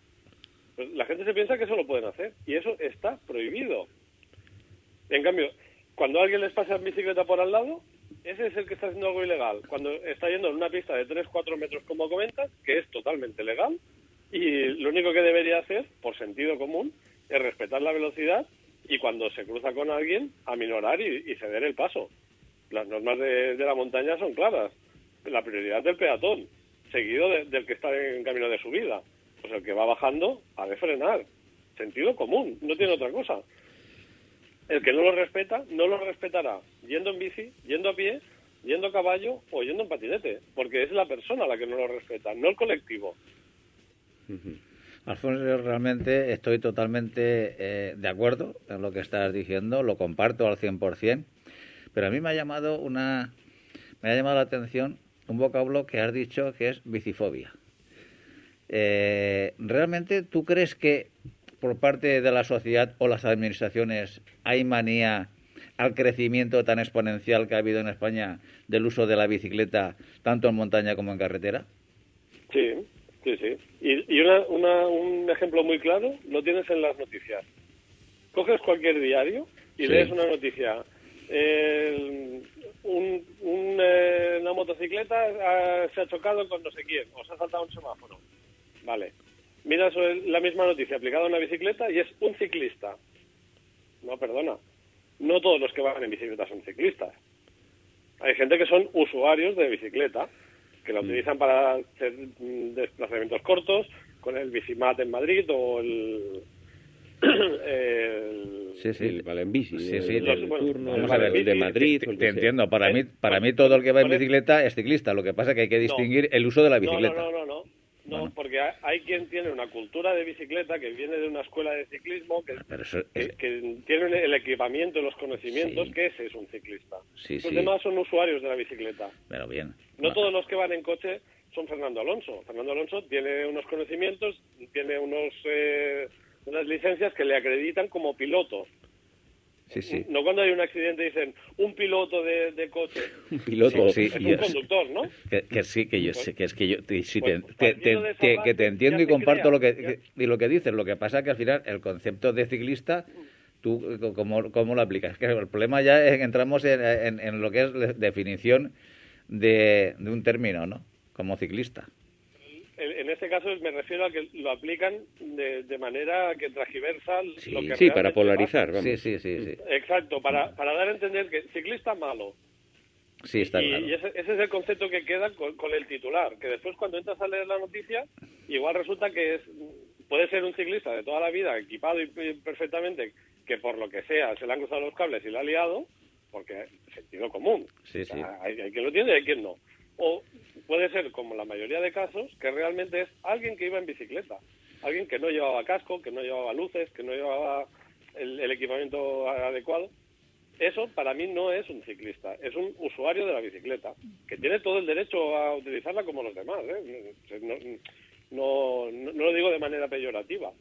Pues la gente se piensa que eso lo pueden hacer y eso está prohibido. En cambio, cuando alguien les pasa en bicicleta por al lado, ese es el que está haciendo algo ilegal. Cuando está yendo en una pista de 3-4 metros, como comentas, que es totalmente legal, y lo único que debería hacer, por sentido común, es respetar la velocidad y cuando se cruza con alguien, aminorar y, ceder el paso. Las normas de, la montaña son claras. La prioridad del peatón, seguido de- del que está en camino de subida. Pues el que va bajando ha de frenar. Sentido común, no tiene otra cosa. El que no lo respeta, no lo respetará yendo en bici, yendo a pie, yendo a caballo o yendo en patinete, porque es la persona la que no lo respeta, no el colectivo. Alfonso, yo realmente estoy totalmente eh, de acuerdo en lo que estás diciendo, lo comparto al 100%, pero a mí me ha llamado una me ha llamado la atención un vocablo que has dicho que es bicifobia. Eh, ¿Realmente tú crees que por parte de la sociedad o las administraciones hay manía al crecimiento tan exponencial que ha habido en España del uso de la bicicleta, tanto en montaña como en carretera? Sí, sí, sí. Y, y una, una, un ejemplo muy claro lo tienes en las noticias. Coges cualquier diario y Sí. lees una noticia. Eh, un, un, eh, una motocicleta ah, se ha chocado con no sé quién, o se ha saltado un semáforo. Vale. Miras la misma noticia aplicada a una bicicleta y es un ciclista. No, perdona. No todos los que van en bicicleta son ciclistas. Hay gente que son usuarios de bicicleta, que la utilizan para hacer mm, desplazamientos cortos, con el bicimat en Madrid o el... el- Sí, sí. El vale en bici, Sí, el, sí, el te- turno, vamos el a vale ver, de bici, Madrid. Te, el te entiendo, para Eh, mí, para mí todo el que va en bicicleta es ciclista. Lo que pasa es que hay que No. distinguir el uso de la bicicleta. No, no, no, no. No, Bueno. porque hay, quien tiene una cultura de bicicleta que viene de una escuela de ciclismo, que, Pero eso que, es- que tiene el equipamiento y los conocimientos, Sí. que ese es un ciclista. Sí, los sí. demás son usuarios de la bicicleta. Pero bien. No todos los que van en coche son Fernando Alonso. Fernando Alonso tiene unos conocimientos, tiene unos eh, unas licencias que le acreditan como piloto. Sí, sí. No cuando hay un accidente dicen un piloto de, de coche. Un piloto. Sí, Es sí, un conductor, ¿no? Que, que sí, que yo sé, que es que yo te- sí, Pues, te, pues, te- que entiendo y comparto crea, lo que, y lo que dices. Lo que pasa es que al final el concepto de ciclista, tú cómo, cómo lo aplicas. Que el problema ya es que entramos en, en- en lo que es la definición de, de un término, ¿no? Como ciclista. En este caso me refiero a que lo aplican de, de manera que transgiversa Sí, lo que Sí, para polarizar, vamos. Sí, sí, sí, sí. Exacto, para, para dar a entender que ciclista malo. Sí, está y claro. y ese, ese es el concepto que queda con, con el titular, que después cuando entras a leer la noticia, igual resulta que es puede ser un ciclista de toda la vida, equipado y, perfectamente, que por lo que sea se le han cruzado los cables y lo ha liado, porque es sentido común. Sí, O sea, sí. hay, hay quien lo tiene y hay quien no. O puede ser, como la mayoría de casos, que realmente es alguien que iba en bicicleta, alguien que no llevaba casco, que no llevaba luces, que no llevaba el, equipamiento adecuado. Eso para mí no es un ciclista, es un usuario de la bicicleta, que tiene todo el derecho a utilizarla como los demás. ¿eh? No, no- no lo digo de manera peyorativa.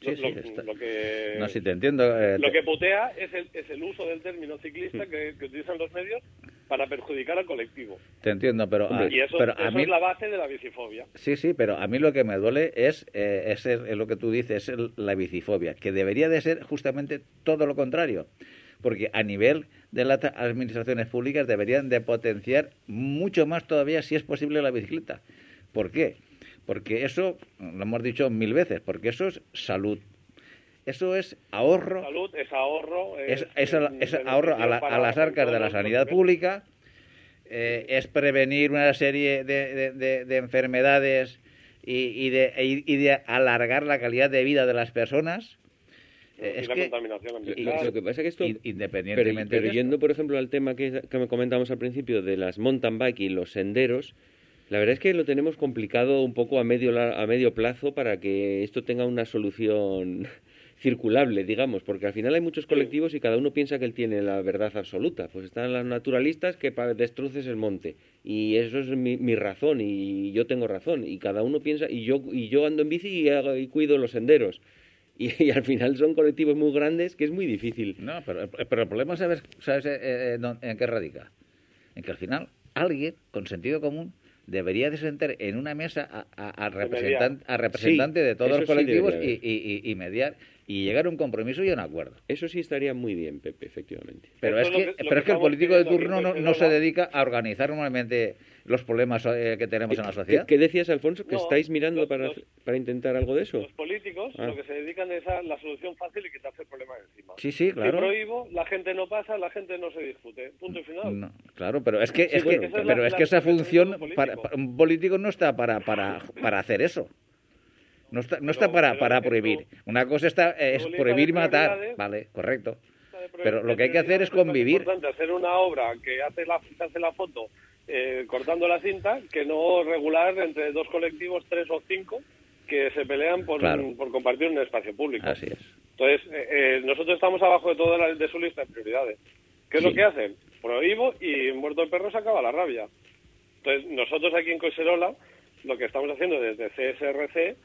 Sí, lo, sí, lo- está- lo que, No, sí, te entiendo. eh, lo que putea es el, es el uso del término ciclista que, que utilizan los medios para perjudicar al colectivo. Te entiendo, pero, a, y eso, pero a eso mí... es la base de la bicifobia. Sí, sí, pero a mí lo que me duele es, eh, es, lo que tú dices, es el- la bicifobia, que debería de ser justamente todo lo contrario. Porque a nivel de las administraciones públicas deberían de potenciar mucho más todavía, si es posible, la bicicleta. ¿Por qué? Porque eso, lo hemos dicho mil veces, porque eso es salud. Eso es ahorro Salud es ahorro. es, ahorro a, la- a las arcas de la sanidad pública, eh, es prevenir una serie de, de- de- de enfermedades y, y de, y- y de alargar la calidad de vida de las personas. Eh, Y es la que, contaminación ambiental. lo que pasa es que esto... Pero, independientemente pero de esto. yendo, por ejemplo, al tema que, que me comentamos al principio de las mountain bike y los senderos, la verdad es que lo tenemos complicado un poco a medio, a medio plazo para que esto tenga una solución circulable, digamos, porque al final hay muchos colectivos y cada uno piensa que él tiene la verdad absoluta. Pues están los naturalistas que destruces el monte y eso es mi, mi razón y yo tengo razón y cada uno piensa y yo y yo ando en bici y, hago- y cuido los senderos. Y, y al final son colectivos muy grandes que es muy difícil. No, pero, pero el problema, ¿sabes, sabes eh, eh, en qué radica? En que al final alguien con sentido común debería de sentar en una mesa a, a- al representan- a representante de todos los colectivos y- y- y mediar y llegar a un compromiso y a un acuerdo. Eso sí estaría muy bien, Pepe, efectivamente. Pero es lo que, lo pero que es que el político de turno no, no se dedica a organizar normalmente los problemas eh, que tenemos en la ¿Qué, sociedad. qué decías, Alfonso? ¿Que No, estáis mirando los- para, los- para intentar algo de eso? Los políticos Ah. lo que se dedican es a la solución fácil y quitarse el problema de encima. Sí, sí, Si claro. prohíbo, la gente no pasa, la gente no se discute. Punto y final. No, claro, pero es que, Sí, es bueno, que, esa es la- pero es la- que esa función para- un político no está para, para, para hacer eso. No está, no está para, para prohibir. Una cosa está es prohibir matar, vale, correcto. Pero lo que hay que hacer es convivir. importante hacer una obra que hace la, hace la foto eh, cortando la cinta que no regular entre dos colectivos, tres o cinco, que se pelean por, Claro. por compartir un espacio público. Así es. Entonces, eh, eh, nosotros estamos abajo de toda la, de su lista de prioridades. ¿Qué es Sí. lo que hacen? Prohíbo y muerto el perro se acaba la rabia. Entonces, nosotros aquí en Coiserola, lo que estamos haciendo desde CSRC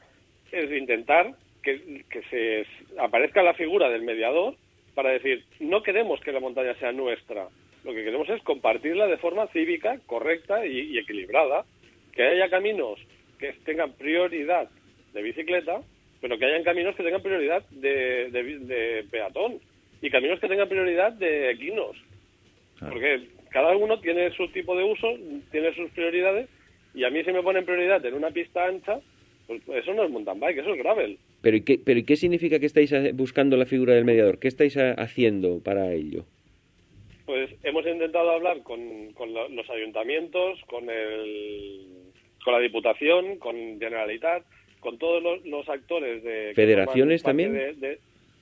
es intentar que, que se aparezca la figura del mediador para decir, no queremos que la montaña sea nuestra, lo que queremos es compartirla de forma cívica, correcta y, equilibrada, que haya caminos que tengan prioridad de bicicleta, pero que hayan caminos que tengan prioridad de, de peatón y caminos que tengan prioridad de equinos. Porque cada uno tiene su tipo de uso, tiene sus prioridades, y a mí si me ponen prioridad en una pista ancha, pues eso no es mountain bike, eso es gravel. Pero ¿y qué, pero ¿y qué significa que estáis buscando la figura del mediador? ¿Qué estáis haciendo para ello? Pues hemos intentado hablar con, con los ayuntamientos, con, el, con la Diputación, con Generalitat, con todos los, actores de... ¿Federaciones también?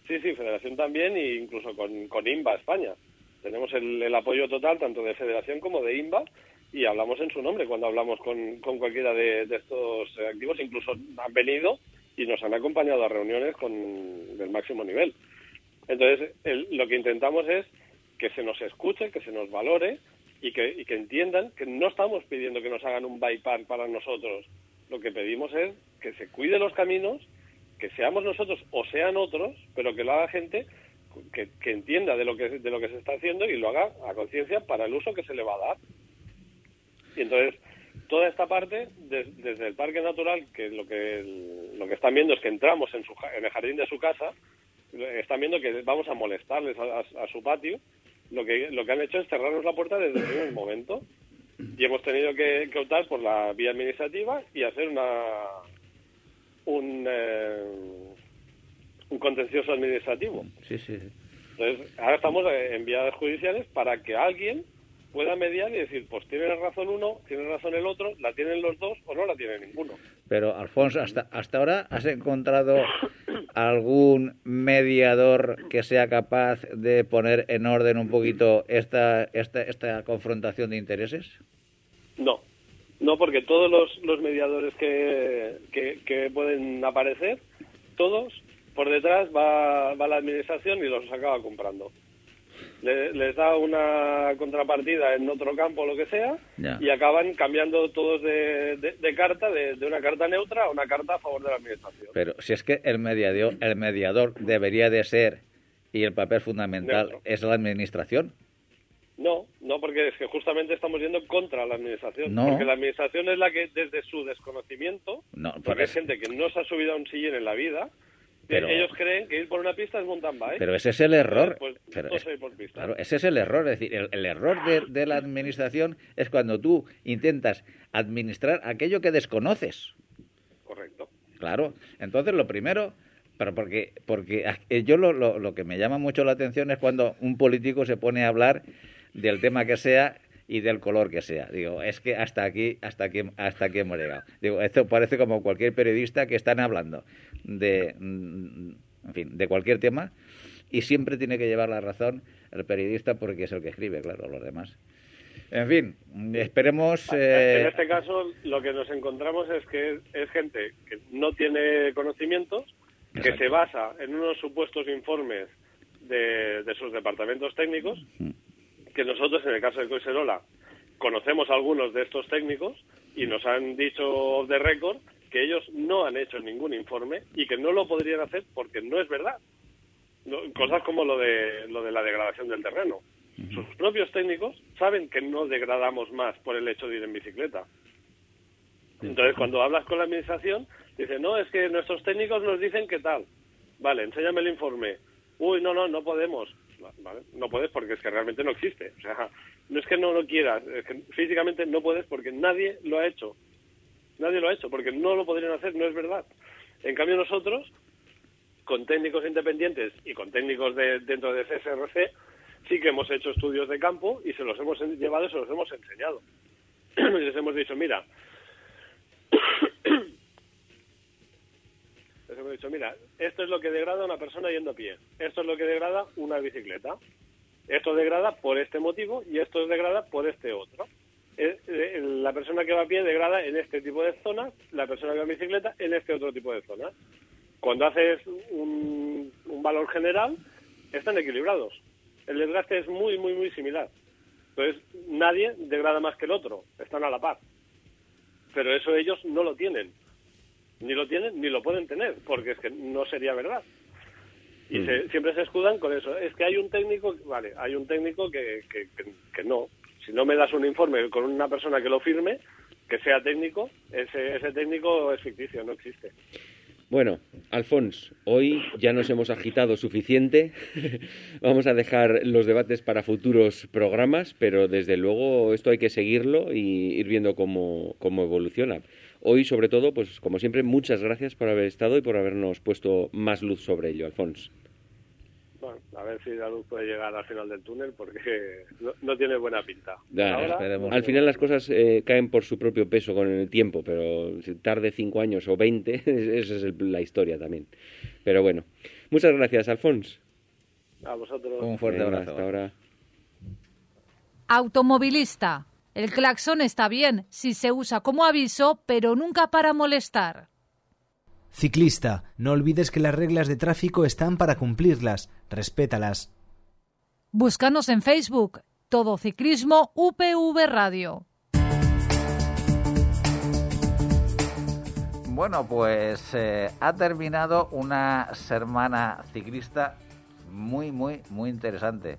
sí, sí, Federación también e incluso con, con INVA España. Tenemos el, el, apoyo total tanto de Federación como de INVA y hablamos en su nombre cuando hablamos con, con cualquiera de, estos activos. Incluso han venido y nos han acompañado a reuniones con del máximo nivel. Entonces, lo que intentamos es que se nos escuche, que se nos valore y que, y que entiendan que no estamos pidiendo que nos hagan un bypass para nosotros. Lo que pedimos es que se cuide los caminos, que seamos nosotros o sean otros, pero que lo haga gente que, que entienda de lo que, de lo que se está haciendo y lo haga a conciencia para el uso que se le va a dar. Y entonces, toda esta parte, desde el parque natural, que lo que lo que están viendo es que entramos en, su, en el jardín de su casa, están viendo que vamos a molestarles a, su patio, lo que, lo que han hecho es cerrarnos la puerta desde el primer momento. Y hemos tenido que, optar por la vía administrativa y hacer una un, eh, un contencioso administrativo. Sí, sí. Entonces, ahora estamos en vías judiciales para que alguien pueda mediar y decir, pues tiene razón uno, tiene razón el otro, la tienen los dos o no la tiene ninguno. Pero, Alfonso, hasta, hasta ahora has encontrado algún mediador que sea capaz de poner en orden un poquito esta, esta, esta confrontación de intereses? No, no, porque todos los, los mediadores que, que, pueden aparecer, todos, por detrás va, va la administración y los acaba comprando les da una contrapartida en otro campo o lo que sea y acaban cambiando todos de, de, carta, de, una carta neutra a una carta a favor de la administración. Pero si es que el mediador, el mediador debería de ser y el papel fundamental es la administración. No, no, porque es que justamente estamos yendo contra la administración. Porque la administración es la que, desde su desconocimiento, porque hay gente que no se ha subido a un sillín en la vida, pero, ellos creen que ir por una pista es mountain bike. Pero ese es el error. Pues, claro, ese es el error. Es decir, el, error de, la administración es cuando tú intentas administrar aquello que desconoces. Correcto. Claro. Entonces, lo primero, pero porque, porque yo lo, lo, lo que me llama mucho la atención es cuando un político se pone a hablar del tema que sea y del color que sea. Digo, es que hasta aquí, hasta aquí, hasta aquí hemos llegado. Digo, esto parece como cualquier periodista que están hablando de, mm, en fin, de cualquier tema y siempre tiene que llevar la razón el periodista porque es el que escribe, claro, los demás. En fin, esperemos. En este caso, lo que nos encontramos es que es, gente que no tiene conocimientos, que se basa en unos supuestos informes de, de sus departamentos técnicos. Mm que nosotros, en el caso de Coiserola, conocemos a algunos de estos técnicos y nos han dicho de récord que ellos no han hecho ningún informe y que no lo podrían hacer porque no es verdad. cosas como lo de, lo de la degradación del terreno. Sus propios técnicos saben que no degradamos más por el hecho de ir en bicicleta. Entonces, cuando hablas con la administración, dicen, no, es que nuestros técnicos nos dicen que tal. Vale, enséñame el informe. Uy, no, no, no podemos. No puedes porque es que realmente no existe. O sea, no es que no lo quieras, físicamente no puedes porque nadie lo ha hecho. Nadie lo ha hecho porque no lo podrían hacer, no es verdad. En cambio nosotros, con técnicos independientes y con técnicos de, dentro de CSRC, sí que hemos hecho estudios de campo y se los hemos llevado y se los hemos enseñado. y les hemos dicho, mira, les dicho, mira, esto es lo que degrada una persona yendo a pie, esto es lo que degrada una bicicleta, esto degrada por este motivo y esto degrada por este otro. Eh, eh, la persona que va a pie degrada en este tipo de zonas, la persona que va en bicicleta en este otro tipo de zonas. Cuando haces un, un valor general, están equilibrados. El desgaste es muy, muy, muy similar. Entonces, nadie degrada más que el otro, están a la par. Pero eso ellos no lo tienen. Ni lo tienen ni lo pueden tener, porque es que no sería verdad. Y Mm. se- siempre se escudan con eso. Es que hay un técnico, vale, hay un técnico que, que, que- que no. Si no me das un informe con una persona que lo firme, que sea técnico, ese, ese técnico es ficticio, no existe. Bueno, Alfons, hoy ya nos hemos agitado suficiente. Vamos a dejar los debates para futuros programas, pero desde luego esto hay que seguirlo y ir viendo cómo, cómo evoluciona. Hoy, sobre todo, pues como siempre, muchas gracias por haber estado y por habernos puesto más luz sobre ello, Alfons. Bueno, a ver si la luz puede llegar al final del túnel, porque no, no tiene buena pinta. Da, Ahora, esperemos. Al final las cosas eh, caen por su propio peso con el tiempo, pero si tarde cinco años o veinte, esa es el- la historia también. Pero bueno, muchas gracias, Alfons. A vosotros. Un fuerte abrazo. Hasta ahora. Automovilista. El claxon está bien si se usa como aviso, pero nunca para molestar. Ciclista, no olvides que las reglas de tráfico están para cumplirlas. Respétalas. Búscanos en Facebook. Todo Ciclismo UPV Radio. Bueno, pues eh, ha terminado una semana ciclista muy, muy, muy interesante.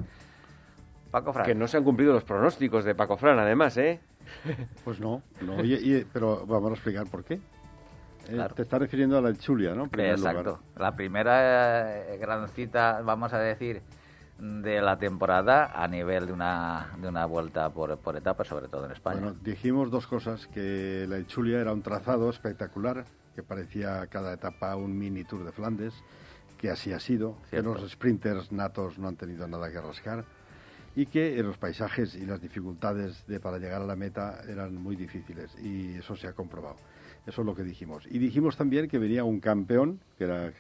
Paco. Que no se han cumplido los pronósticos de Paco Fran, además, ¿eh? Pues no, no. Y- y- pero vamos a explicar por qué. Eh. Te está refiriendo a la Chulia, ¿no? Exacto. lugar. La primera eh, gran cita, vamos a decir, de la temporada a nivel de una, de una vuelta por, por etapas, sobre todo en España. Bueno, dijimos dos cosas, que la Chulia era un trazado espectacular, que parecía cada etapa un mini Tour de Flandes, que así ha sido, Cierto. que los sprinters natos no han tenido nada que rascar y que eh, los paisajes y las dificultades de, para llegar a la meta eran muy difíciles y eso se ha comprobado. Eso es lo que dijimos. Y dijimos también que venía un campeón, que era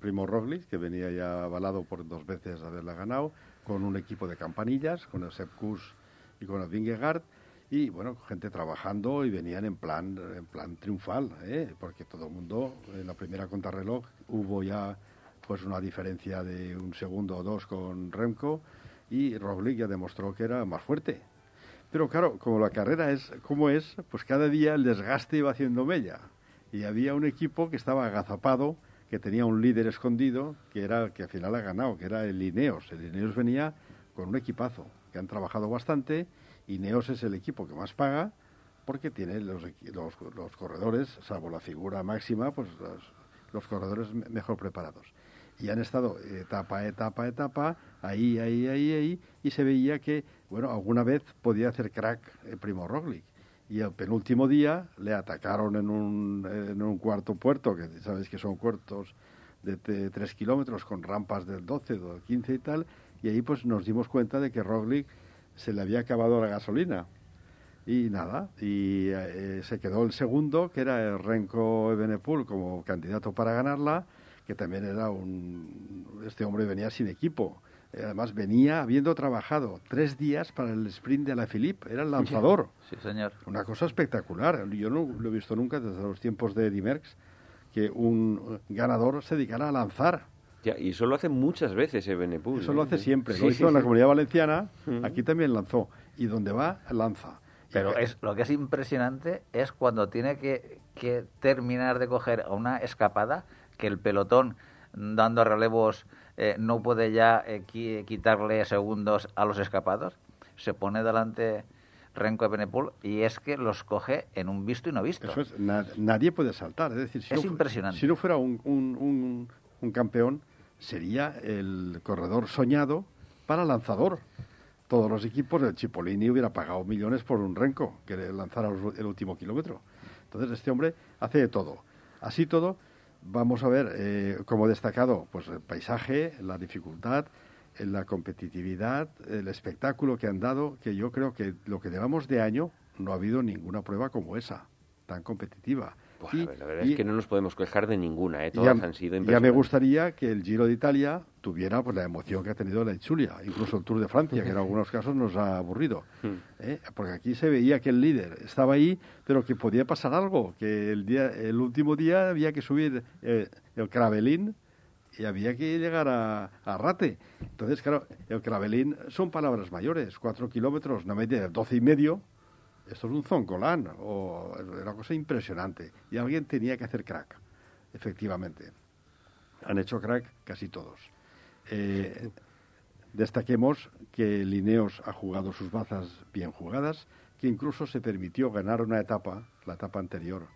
Primo Roglic, que venía ya avalado por dos veces haberla ganado, con un equipo de campanillas, con el Sepp Kuss y con el Vingegaard, y bueno, gente trabajando y venían en plan, en plan triunfal, ¿eh? porque todo el mundo, en la primera contrarreloj hubo ya pues una diferencia de un segundo o dos con Remco y Roglic ya demostró que era más fuerte. Pero claro, como la carrera es como es, pues cada día el desgaste iba haciendo mella. Y había un equipo que estaba agazapado, que tenía un líder escondido, que era el que al final ha ganado, que era el Ineos. El Ineos venía con un equipazo, que han trabajado bastante. Ineos es el equipo que más paga, porque tiene los, los, los corredores, salvo la figura máxima, pues los, corredores me- mejor preparados. Y han estado etapa, etapa, etapa, ahí, ahí, ahí, ahí, y se veía que, bueno, alguna vez podía hacer crack el primo Roglic. Y el penúltimo día le atacaron en un, en un cuarto puerto, que sabéis que son puertos de, de 3 kilómetros con rampas del 12, del 15 y tal, y ahí pues nos dimos cuenta de que Roglic se le había acabado la gasolina. Y nada, y eh, se quedó el segundo, que era el Renko Ebenepul como candidato para ganarla, que también era un... Este hombre venía sin equipo. Eh, Además venía habiendo trabajado tres días para el sprint de la Philippe, era el lanzador. Sí, señor. Una cosa espectacular. Yo no lo he visto nunca desde los tiempos de Eddie Merckx, que un ganador se dedicara a lanzar. Ya, y eso lo hace muchas veces Ebenepul. Eso lo ¿eh? hace siempre. Sí, lo sí, hizo en la sí. Comunidad Valenciana, Ujú. aquí también lanzó. Y donde va, lanza. Pero es, lo que es impresionante es cuando tiene que, que terminar de coger a una escapada, que el pelotón dando relevos eh, no puede ya eh, qui- quitarle segundos a los escapados, se pone delante Renko Benepul y es que los coge en un visto y no visto. Eso es, na- nadie puede saltar. Es decir, si Es no impresionante. Si no fuera un, un- un- un campeón, sería el corredor soñado para lanzador. Todos los equipos, el Cipollini hubiera pagado millones por un renco que lanzara el último kilómetro. Entonces, este hombre hace de todo. Así todo, vamos a ver, eh, como destacado, pues el paisaje, la dificultad, eh, la competitividad, el espectáculo que han dado, que yo creo que lo que llevamos de año no ha habido ninguna prueba como esa, tan competitiva. Buah, Y- la verdad- y- es que no nos podemos quejar de ninguna, ¿eh? ya, todas han sido ya me impresionantes. gustaría que el Giro de Italia tuviera pues, la emoción que ha tenido la Chulia, incluso el Tour de Francia, que en algunos casos nos ha aburrido. Hmm. ¿eh? Porque aquí se veía que el líder estaba ahí, pero que podía pasar algo, que el, día, el último día había que subir eh, el Cravelín y había que llegar a, a Rate. Entonces, claro, el Cravelín son palabras mayores, cuatro kilómetros, una media de doce y medio, esto es un zoncolán, o era una cosa impresionante. Y alguien tenía que hacer crack, efectivamente. Han hecho crack casi todos. Eh, destaquemos que Lineos ha jugado sus bazas bien jugadas, que incluso se permitió ganar una etapa, la etapa anterior,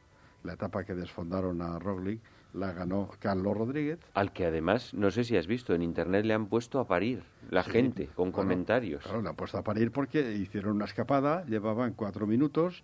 la etapa que desfondaron a Roglic, la ganó Carlos Rodríguez. Al que además, no sé si has visto, en internet le han puesto a parir la gente con comentarios. Claro, le han puesto a parir porque hicieron una escapada, llevaban cuatro minutos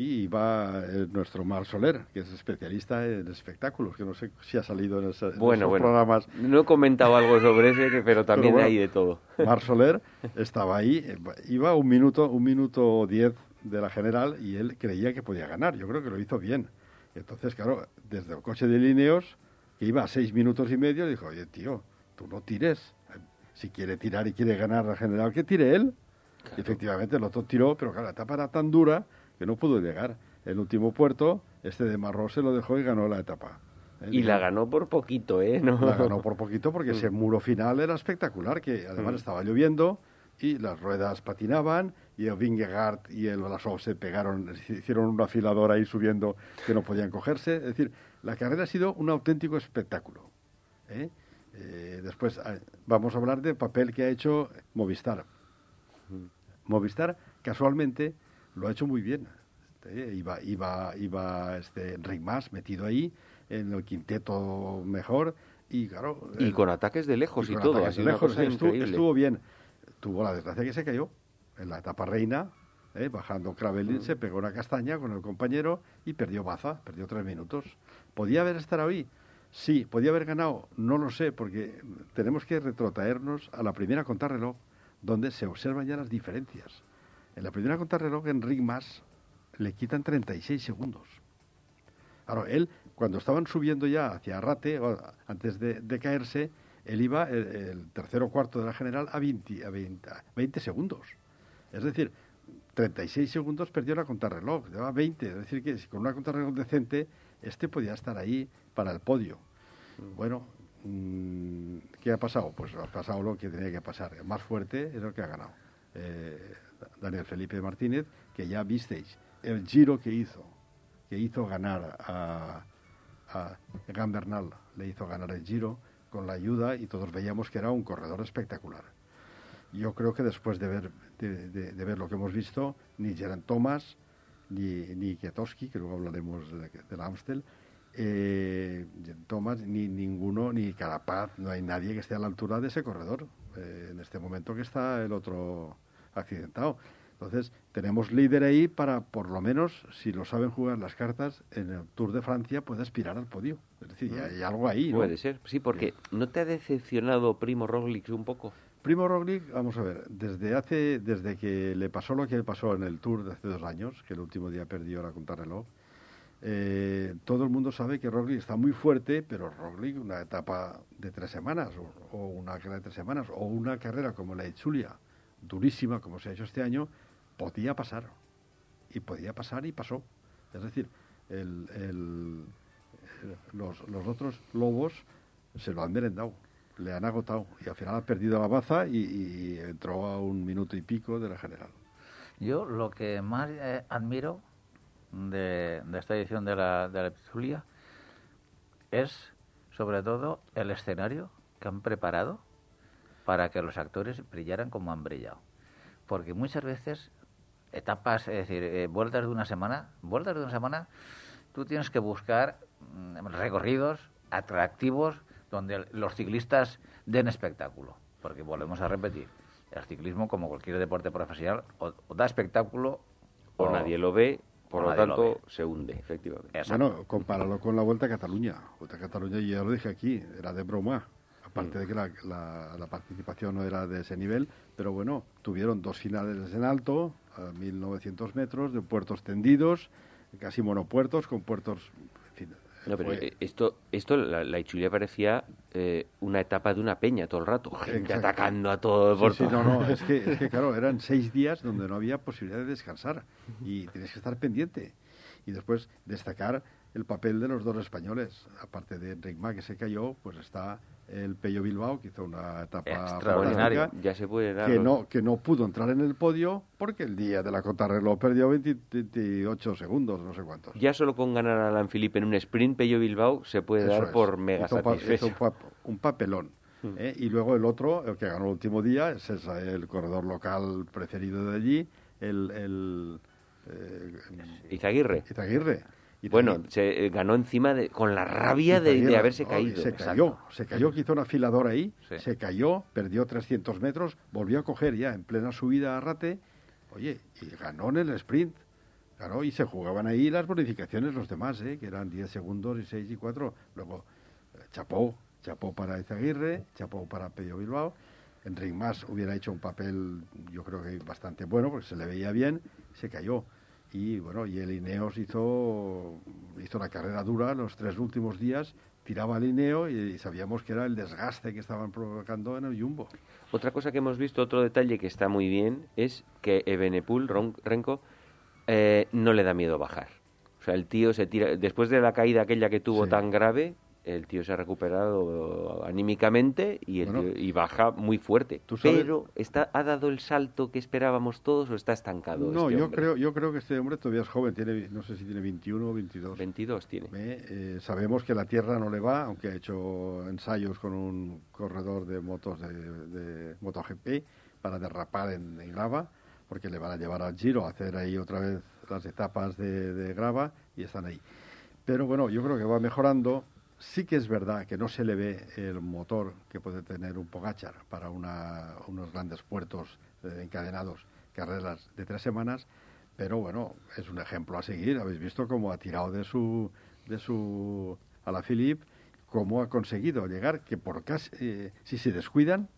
y iba eh, nuestro Mar Soler, que es especialista en espectáculos, que no sé si ha salido en, esos programas. No he comentado algo sobre ese, pero también hay de todo. Mar Soler estaba ahí, eh, iba un minuto, un minuto diez de la general y él creía que podía ganar. Yo creo que lo hizo bien. Entonces, claro, desde el coche de Lineos, que iba a seis minutos y medio, dijo, oye, tío, tú no tires. Si quiere tirar y quiere ganar la general, que tire él. efectivamente, el otro tiró, pero claro, la etapa era tan dura que no pudo llegar. El último puerto, este de Marró, se lo dejó y ganó la etapa. ¿Eh? Y la ganó por poquito, ¿eh? ¿No? La ganó por poquito porque ese mm. muro final era espectacular, que además mm. estaba lloviendo y las ruedas patinaban y el Vingegaard y el Olasov se pegaron, hicieron una afiladora ahí subiendo que no podían cogerse. Es decir, la carrera ha sido un auténtico espectáculo. ¿eh? Eh, después ah, vamos a hablar del papel que ha hecho Movistar. Movistar casualmente lo ha hecho muy bien. Iba, iba, iba este Mas metido ahí en el quinteto mejor y claro. Y con ataques de lejos y, todo. Así lejos, estuvo, estuvo bien. Tuvo la desgracia que se cayó en la etapa reina, ¿eh? bajando Cravelin, mm. se pegó una castaña con el compañero y perdió baza, perdió tres minutos. ¿Podía haber estado ahí? Sí. ¿Podía haber ganado? No lo sé, porque tenemos que retrotraernos a la primera contrarreloj, donde se observan ya las diferencias. En la primera contrarreloj, en Mas le quitan 36 segundos. Claro, él, cuando estaban subiendo ya hacia Arrate, antes de, caerse, él iba el, tercero o cuarto de la general a 20, a 20 segundos. Es decir, 36 segundos perdió la contrarreloj, lleva 20. Es decir, que con una contrarreloj decente, este podía estar ahí para el podio. Bueno, mm, ¿qué ha pasado? Pues ha pasado lo que tenía que pasar. El más fuerte es el que ha ganado. Eh, Daniel Felipe Martínez, que ya visteis el giro que hizo, que hizo ganar a, a Bernal, le hizo ganar el giro con la ayuda y todos veíamos que era un corredor espectacular. Yo creo que después de ver, de, ver lo que hemos visto, ni Gerard Thomas, ni, ni Kietowski, que luego hablaremos del Amstel, eh, Thomas, ni ninguno, ni Carapaz, no hay nadie que esté a la altura de ese corredor eh, en este momento que está el otro accidentado. Entonces, tenemos líder ahí para, por lo menos, si lo saben jugar las cartas, en el Tour de Francia puede aspirar al podio. Es decir, hay, algo ahí. Puede ser, sí, porque ¿no te ha decepcionado Primo Roglic un poco? Primo Roglic, vamos a ver, desde hace, desde que le pasó lo que le pasó en el Tour de hace dos años, que el último día perdió la contrarreloj, eh, todo el mundo sabe que Roglic está muy fuerte, pero Roglic una etapa de tres semanas, o, una carrera de tres semanas, o una carrera como la de Chulia, durísima como se ha hecho este año, podía pasar. Y podía pasar y pasó. Es decir, los, los otros lobos se lo han merendado le han agotado y al final ha perdido la baza y, entró a un minuto y pico de la general. Yo lo que más eh, admiro de, esta edición de la, de la es sobre todo el escenario que han preparado para que los actores brillaran como han brillado. Porque muchas veces etapas, es decir, eh, vueltas de una semana, vueltas de una semana, tú tienes que buscar mm, recorridos atractivos donde los ciclistas den espectáculo. Porque volvemos a repetir, el ciclismo, como cualquier deporte profesional, o, da espectáculo o, nadie lo ve, por lo tanto se hunde, efectivamente. Bueno, compáralo con la Vuelta a Cataluña. Vuelta a Cataluña, ya lo dije aquí, era de broma. Aparte mm. de que la, la, participación no era de ese nivel, pero bueno, tuvieron dos finales en alto, a 1900 metros, de puertos tendidos, casi monopuertos, con puertos no, pero eh, esto, esto la, la parecía eh, una etapa de una peña todo el rato, gente atacando a todo por sí, no, no, es que, es que claro, eran seis días donde no había posibilidad de descansar y tienes que estar pendiente. Y después destacar el papel de los dos españoles, aparte de Enric Ma que se cayó, pues está el Pello Bilbao, que hizo una etapa Extraordinaria. Ya se puede dar que los- no, que no pudo entrar en el podio porque el día de la contrarreloj perdió 20 28 segundos, no sé cuántos. Ya solo con ganar a Alan Philippe en un sprint, Pello Bilbao se puede Eso dar es. por mega Hizo pa- satisfecho. hizo un, pap- un papelón. Mm. ¿eh? Y luego el otro, el que ganó el último día, es esa, el corredor local preferido de allí, el, el eh, Izaguirre. Izaguirre. Bueno, se eh, ganó encima de, con la rabia de, haberse caído. Se Exacto. cayó, se cayó, que hizo un afilador ahí, Sí. se cayó, perdió 300 metros, volvió a coger ya en plena subida a Rate, oye, y ganó en el sprint. Ganó y se jugaban ahí las bonificaciones los demás, ¿eh? que eran 10 segundos y 6 y 4. Luego, eh, chapó, chapó para Izaguirre, chapó para Pello Bilbao. Enric Mas hubiera hecho un papel, yo creo que bastante bueno, porque se le veía bien, se cayó. Y bueno, y el Ineos hizo, hizo la carrera dura los tres últimos días, tiraba al Ineo y, sabíamos que era el desgaste que estaban provocando en el Jumbo. Otra cosa que hemos visto, otro detalle que está muy bien, es que Ebenepul, Ron- Renko, eh, no le da miedo bajar. O sea, el tío se tira. Después de la caída aquella que tuvo Sí. tan grave, el tío se ha recuperado anímicamente y, el Bueno. tío- y baja muy fuerte. Tú sabes- Pero, está, ¿ha dado el salto que esperábamos todos o está estancado? No, este yo hombre? creo, yo creo que este hombre todavía es joven, tiene, no sé si tiene 21 o 22. 22 tiene. Eh, eh, sabemos que la tierra no le va, aunque ha hecho ensayos con un corredor de motos de, de MotoGP para derrapar en, en grava, porque le van a llevar al Giro a hacer ahí otra vez las etapas de, de grava y están ahí. Pero bueno, yo creo que va mejorando. Sí que es verdad que no se le ve el motor que puede tener un Pogachar para una- unos grandes puertos eh, encadenados, carreras de tres semanas, pero bueno, es un ejemplo a seguir. Habéis visto cómo ha tirado de su, de su a la Philippe, cómo ha conseguido llegar, que por casi, eh, si se descuidan,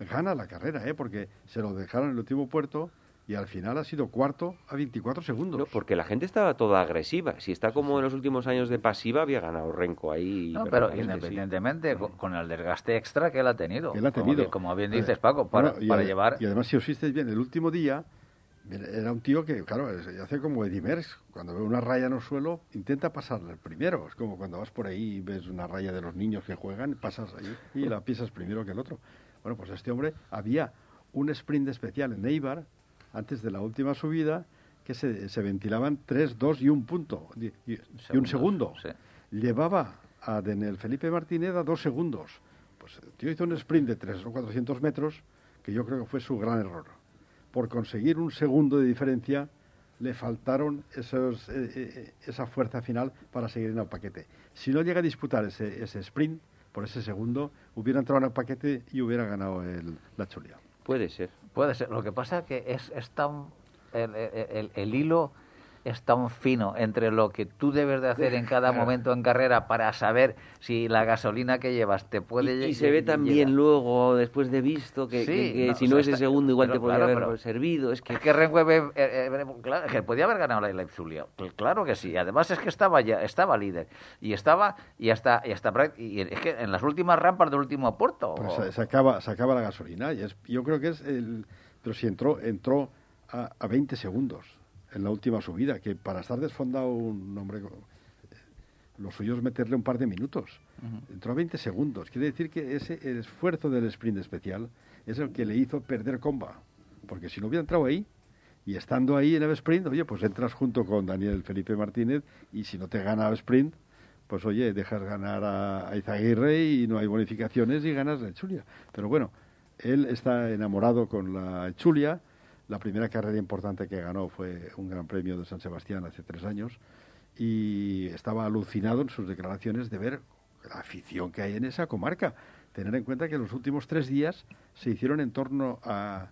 gana la carrera, ¿eh? porque se lo dejaron en el último puerto y al final ha sido cuarto a 24 segundos. No, porque la gente estaba toda agresiva. Si está como en los últimos años de pasiva, había ganado Renko ahí. No, pero sí. independientemente, con, el desgaste extra que él ha tenido. que él ha Como tenido. bien- Como bien, dices, Paco, para, bueno, y para ade- llevar... Y además, si os fijáis bien, el último día era un tío que, claro, hace como Eddie Merckx. Cuando ve una raya en el suelo, intenta pasarla el primero. Es como cuando vas por ahí y ves una raya de los niños que juegan, pasas ahí y la pisas primero que el otro. Bueno, pues este hombre había un sprint especial en Eibar, antes de la última subida, que se, se ventilaban tres, dos y un punto. Y, y- y un segundo. sí. Llevaba a Denel Felipe Martínez a dos segundos. Pues el tío hizo un sprint de 3 o 400 metros, que yo creo que fue su gran error. Por conseguir un segundo de diferencia, le faltaron esos, eh, eh, esa fuerza final para seguir en el paquete. Si no llega a disputar ese, ese sprint, por ese segundo, hubiera entrado en el paquete y hubiera ganado el, la chulia. Puede ser. Puede ser. Lo que pasa es que es, es tan... El, hilo es tan fino entre lo que tú debes de hacer en cada momento en carrera para saber si la gasolina que llevas te puede Y, y se ve también llegar. luego, después de visto, que, Sí, que- que no, si o no sea, es el está- segundo, igual pero te podría claro, haber pero- servido. Es que, Es que ve- eh, eh, claro, que podía haber ganado la. Cl- Claro que sí. Además es que estaba ya estaba líder y estaba y hasta y hasta y es que en las últimas rampas del último puerto. Pues o- se acaba, se acaba la gasolina. Y es, yo creo que es el. Pero si entró, entró a, a 20 segundos en la última subida, que para estar desfondado un hombre. co- Lo suyo es meterle un par de minutos. Entró a 20 segundos. Quiere decir que ese el esfuerzo del sprint especial es el que le hizo perder comba. Porque si no hubiera entrado ahí, y estando ahí en el sprint, oye, pues entras junto con Daniel Felipe Martínez, y si no te gana el sprint, pues oye, dejas ganar a, a Izaguirre y no hay bonificaciones y ganas la Chulia. Pero bueno, él está enamorado con la Chulia. La primera carrera importante que ganó fue un Gran Premio de San Sebastián hace tres años y estaba alucinado en sus declaraciones de ver la afición que hay en esa comarca. Tener en cuenta que los últimos tres días se hicieron en torno a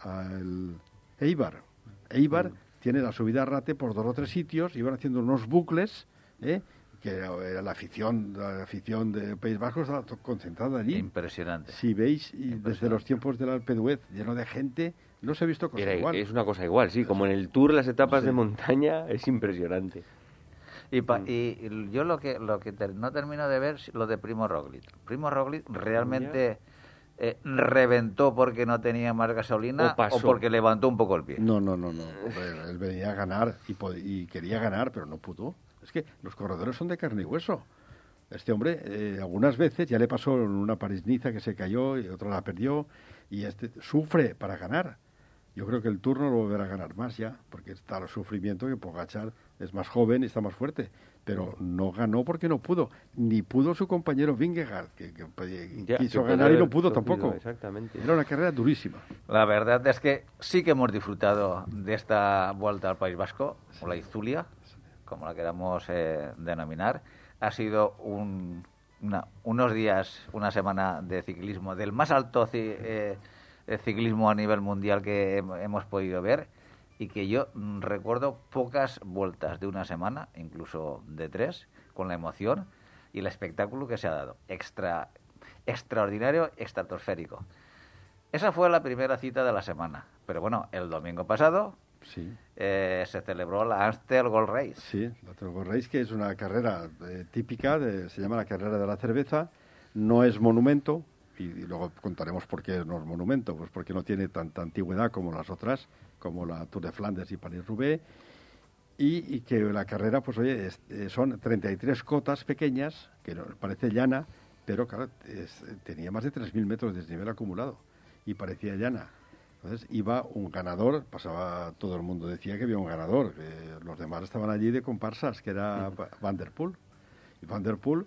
al Eibar. Eibar tiene la subida a Rate por dos o tres sitios, iban haciendo unos bucles, ¿eh? que la afición, la afición de País Vasco estaba concentrada allí. Impresionante. Si veis, desde los tiempos del Alpe d'Huez, lleno de gente, no se ha visto cosa era- igual. es una cosa igual, sí. Como en el tour, las etapas Sí. de montaña, es impresionante. Y, Mm. pa- y- y yo lo que lo que ter- no termino de ver es lo de Primo Roglic. Primo Roglic realmente eh, reventó porque no tenía más gasolina O pasó. porque levantó un poco el pie. No, no, no, no. Él venía a ganar y, pod- y quería ganar, pero no pudo. Es que los corredores son de carne y hueso. Este hombre, eh, algunas veces, ya le pasó en una París-Niza que se cayó y otra la perdió, y este sufre para ganar. Yo creo que el turno lo volverá a ganar más ya, porque está el sufrimiento que Pogachar es más joven y está más fuerte. Pero no ganó porque no pudo. Ni pudo su compañero Vingegaard, que, que pedí- Ya, quiso que ganar y no pudo tampoco. Exactamente. Era una carrera durísima. La verdad es que sí que hemos disfrutado de esta vuelta al País Vasco, o la Izulia, como la queramos eh, denominar. Ha sido un- una- unos días, una semana de ciclismo, del más alto eh, eh, ciclismo a nivel mundial que hem- hemos podido ver y que yo mm, recuerdo pocas vueltas de una semana, incluso de tres, con la emoción y el espectáculo que se ha dado. Extra, extraordinario, estratosférico. Esa fue la primera cita de la semana. Pero bueno, el domingo pasado Sí, eh, se celebró la Amstel Gold Race. sí. La Trevor Race, que es una carrera eh, típica, de- se llama la carrera de la cerveza. No es monumento, y, y luego contaremos por qué no es monumento. Pues porque no tiene tanta antigüedad como las otras, como la Tour de Flandes y París-Roubaix. Y, y que la carrera, pues oye, es- eh, son 33 cotas pequeñas, que no- parece llana, pero claro, es- tenía más de 3.000 metros de desnivel acumulado y parecía llana. Entonces iba un ganador, pasaba, todo el mundo decía que había un ganador, que los demás estaban allí de comparsas, que era Va- Van der Poel. Y Van der Poel,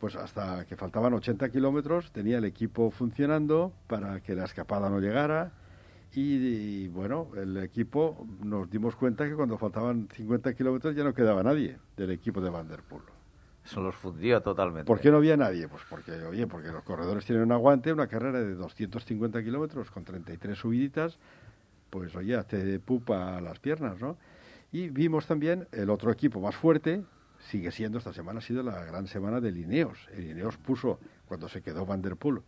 pues hasta que faltaban 80 kilómetros, tenía el equipo funcionando para que la escapada no llegara. Y, y, bueno, el equipo nos dimos cuenta que cuando faltaban 50 kilómetros ya no quedaba nadie del equipo de Van der Poel. Se los fundió totalmente. ¿Por qué no había nadie? Pues porque, oye, porque los corredores tienen un aguante, una carrera de 250 kilómetros con 33 subiditas, pues oye, hace pupa las piernas, ¿no? Y vimos también el otro equipo más fuerte, sigue siendo, esta semana ha sido la gran semana de Lineos. El Lineos puso, cuando se quedó Van der Poel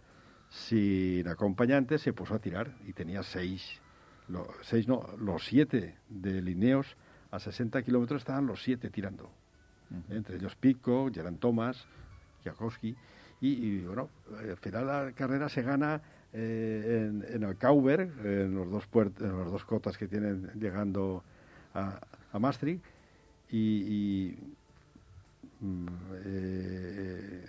sin acompañante, se puso a tirar y tenía seis, lo- seis no, los siete de Lineos. A 60 kilómetros estaban los siete tirando. Entre ellos Pico, Geran Thomas, Kwiatkowski, y, y, bueno, al final la carrera se gana eh, en, en el Cauber, en los dos en las dos cotas que tienen llegando a, a Maastricht, y, y, eh,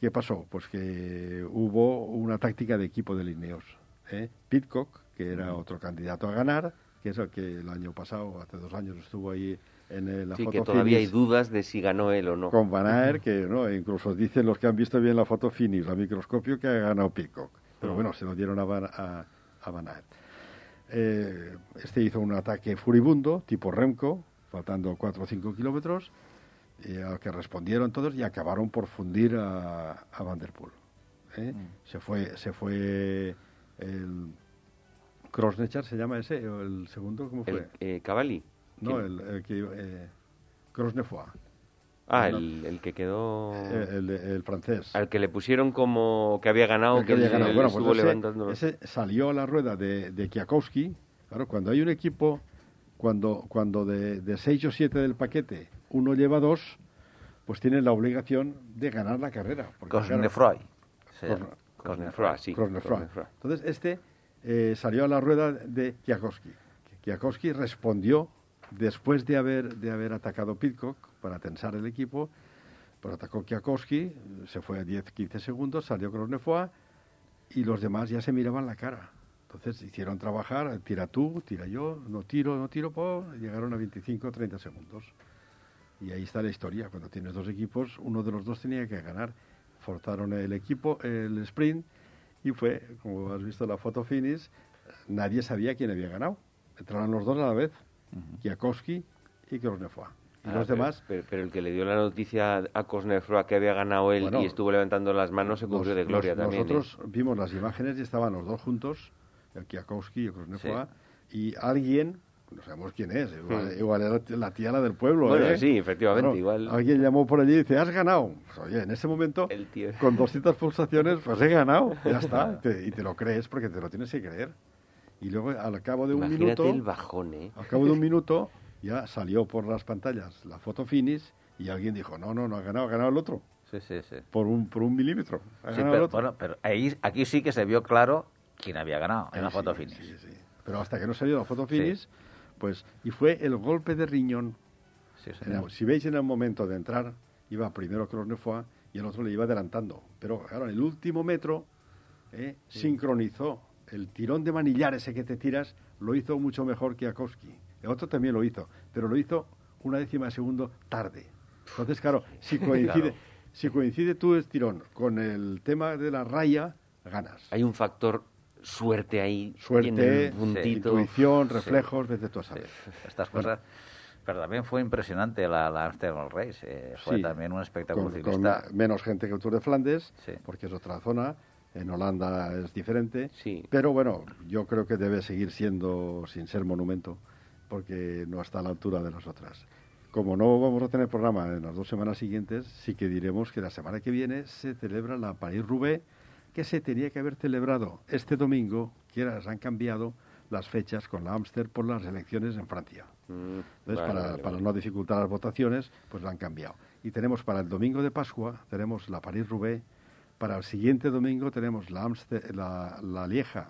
¿qué pasó? Pues que hubo una táctica de equipo de Lineos. ¿eh? Pitcock, que era otro candidato a ganar, que es el que el año pasado, hace dos años, estuvo ahí en la Sí, foto que todavía hay dudas de si ganó él o no. con Van Aert, que ¿no? incluso dicen los que han visto bien la foto finish, la microscopio, que ha ganado Pitcock. Pero bueno, se lo dieron a Van, a, a Van Aert. Eh, este hizo un ataque furibundo, tipo Remco, faltando 4 o 5 kilómetros, y al que respondieron todos y acabaron por fundir a, a Van der Poel. ¿eh? Se fue, se fue el Krosnechar, ¿se llama ese? ¿O el segundo? ¿Cómo fue? El, eh, Cavalli. no, el, el que... Eh, Ah, no. el, el que quedó... el, el- el francés. Al que le pusieron como que había ganado, El que, había ganado. Bueno, estuvo pues ese, levantando... ese salió a la rueda de, de Kwiatkowski. Claro, cuando hay un equipo, cuando, cuando de, de seis o siete del paquete uno lleva dos, pues tienen la obligación de ganar la carrera. Cosnefroy. Cosnefroy, sí. Cosnefroy. Entonces, este eh, salió a la rueda de Kwiatkowski. Kwiatkowski respondió después de haber, de haber atacado Pitcock para tensar el equipo, pero atacó Kwiatkowski, se fue a 10-15 segundos, salió Cosnefroy y los demás ya se miraban la cara. Entonces hicieron trabajar, tira tú, tira yo, no tiro, no tiro, po, llegaron a 25-30 segundos. Y ahí está la historia. Cuando tienes dos equipos, uno de los dos tenía que ganar. Forzaron el equipo, el sprint, y fue, como has visto la foto finish, nadie sabía quién había ganado. Entraron los dos a la vez, Kwiatkowski y Krosnefroy. Y Ah, los pero- demás, Pero, pero el que le dio la noticia a Cosnefroy que había ganado él Bueno, y estuvo levantando las manos se cubrió de gloria también. ¿eh? Nosotros vimos las imágenes y estaban los dos juntos, el Kwiatkowski y el y alguien, no sabemos quién es, igual, Hmm. igual era la tía la del pueblo. Bueno, ¿eh? sí, efectivamente, Bueno, igual. Alguien llamó por allí y dice, has ganado. Pues, oye, en ese momento, El tío. con 200 pulsaciones, pues he ganado, ya está. Te- y te lo crees porque te lo tienes que creer. Y luego, al cabo de un Imagínate minuto... el bajón, ¿eh? Al cabo de un minuto ya salió por las pantallas la foto finish y alguien dijo, no, no, no ha ganado, ha ganado el otro. Sí, sí, sí. Por un, por un milímetro. Ha Sí, ganado el pero, otro. bueno, pero ahí, aquí sí que se vio claro quién había ganado en Ahí la sí, foto finish. sí, sí. Pero hasta que no salió la foto finish, pues, y fue el golpe de riñón. Sí, el- si veis en el momento de entrar, iba primero Cronefroy y el otro le iba adelantando. Pero claro, en el último metro eh, sincronizó. El tirón de manillar ese que te tiras lo hizo mucho mejor que Akowski. El otro también lo hizo, pero lo hizo una décima de segundo tarde. Entonces, claro, si coincide, si coincide tu estirón con el tema de la raya, ganas. Hay un factor suerte ahí. Suerte, en el puntito. intuición, reflejos, a Sí, saber. estas cosas. Pero también fue impresionante la, la Amsterdam Race. eh, fue Sí, también un espectáculo con, menos gente que el Tour de Flandes, Sí. porque es otra zona. En Holanda es diferente. Sí. Pero bueno, yo creo que debe seguir siendo, sin ser monumento, porque no está a la altura de las otras. Como no vamos a tener programa en las dos semanas siguientes, sí que diremos que la semana que viene se celebra la París-Roubaix, que se tenía que haber celebrado este domingo, que ahora se han cambiado las fechas con la Amster por las elecciones en Francia. Mm, Entonces, vale, para, vale, para vale. no dificultar las votaciones, pues la han cambiado. Y tenemos para el domingo de Pascua, tenemos la París-Roubaix. Para el siguiente domingo tenemos la, Amster- la, la Lieja,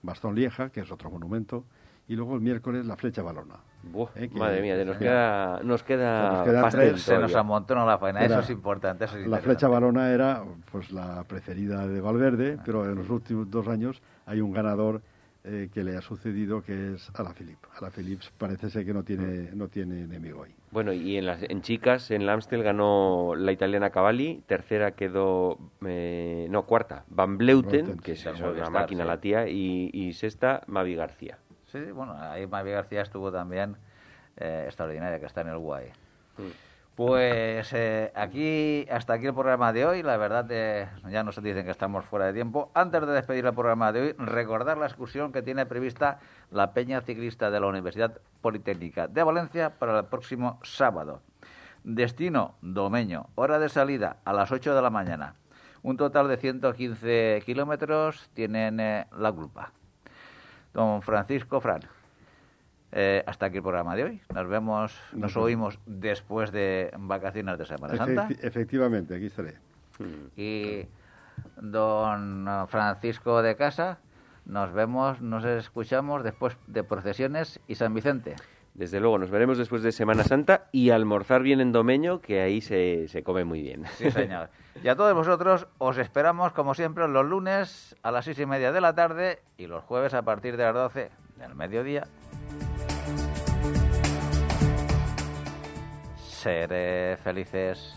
Bastón Lieja, que es otro monumento. Y luego el miércoles la Flecha Balona. Buah, Eh, que- madre mía, nos que- queda, nos queda, Nos quedan pastel tres. Se nos amontonó la faena. Era- Eso es importante. Eso es La. Flecha Balona era pues la preferida de Valverde, pero en los últimos dos años hay un ganador eh, que le ha sucedido que es Alaphilippe. Alaphilippe parece ser que no tiene, no tiene enemigo ahí. Bueno, y en, las, en chicas, en la Amstel ganó la italiana Cavalli, tercera quedó, eh, no, cuarta, Van Bleuten, Bleuten, que es sí, eso, una Movistar, máquina sí. la tía, y, y sexta, Mavi García. Sí, bueno, ahí Mavi García estuvo también eh, extraordinaria, que está en el UAE. Pues eh, aquí, hasta aquí el programa de hoy. La verdad, eh, ya nos dicen que estamos fuera de tiempo. Antes de despedir el programa de hoy, recordar la excursión que tiene prevista la Peña Ciclista de la Universidad Politécnica de Valencia para el próximo sábado. Destino, Domeño. Hora de salida, a las 8 de la mañana. Un total de 115 kilómetros tienen eh, la culpa. Don Francisco Fran. Eh, hasta aquí el programa de hoy. Nos vemos, nos oímos después de vacaciones de Semana Santa. Efecti- efectivamente, aquí estaré. Y don Francisco de Casa, nos vemos, nos escuchamos después de procesiones y San Vicente. Desde luego, nos veremos después de Semana Santa y almorzar bien en Domeño, que ahí se, se come muy bien. Sí, señor. Y a todos vosotros os esperamos, como siempre, los lunes a las seis y media de la tarde y los jueves a partir de las doce del mediodía. Seré felices.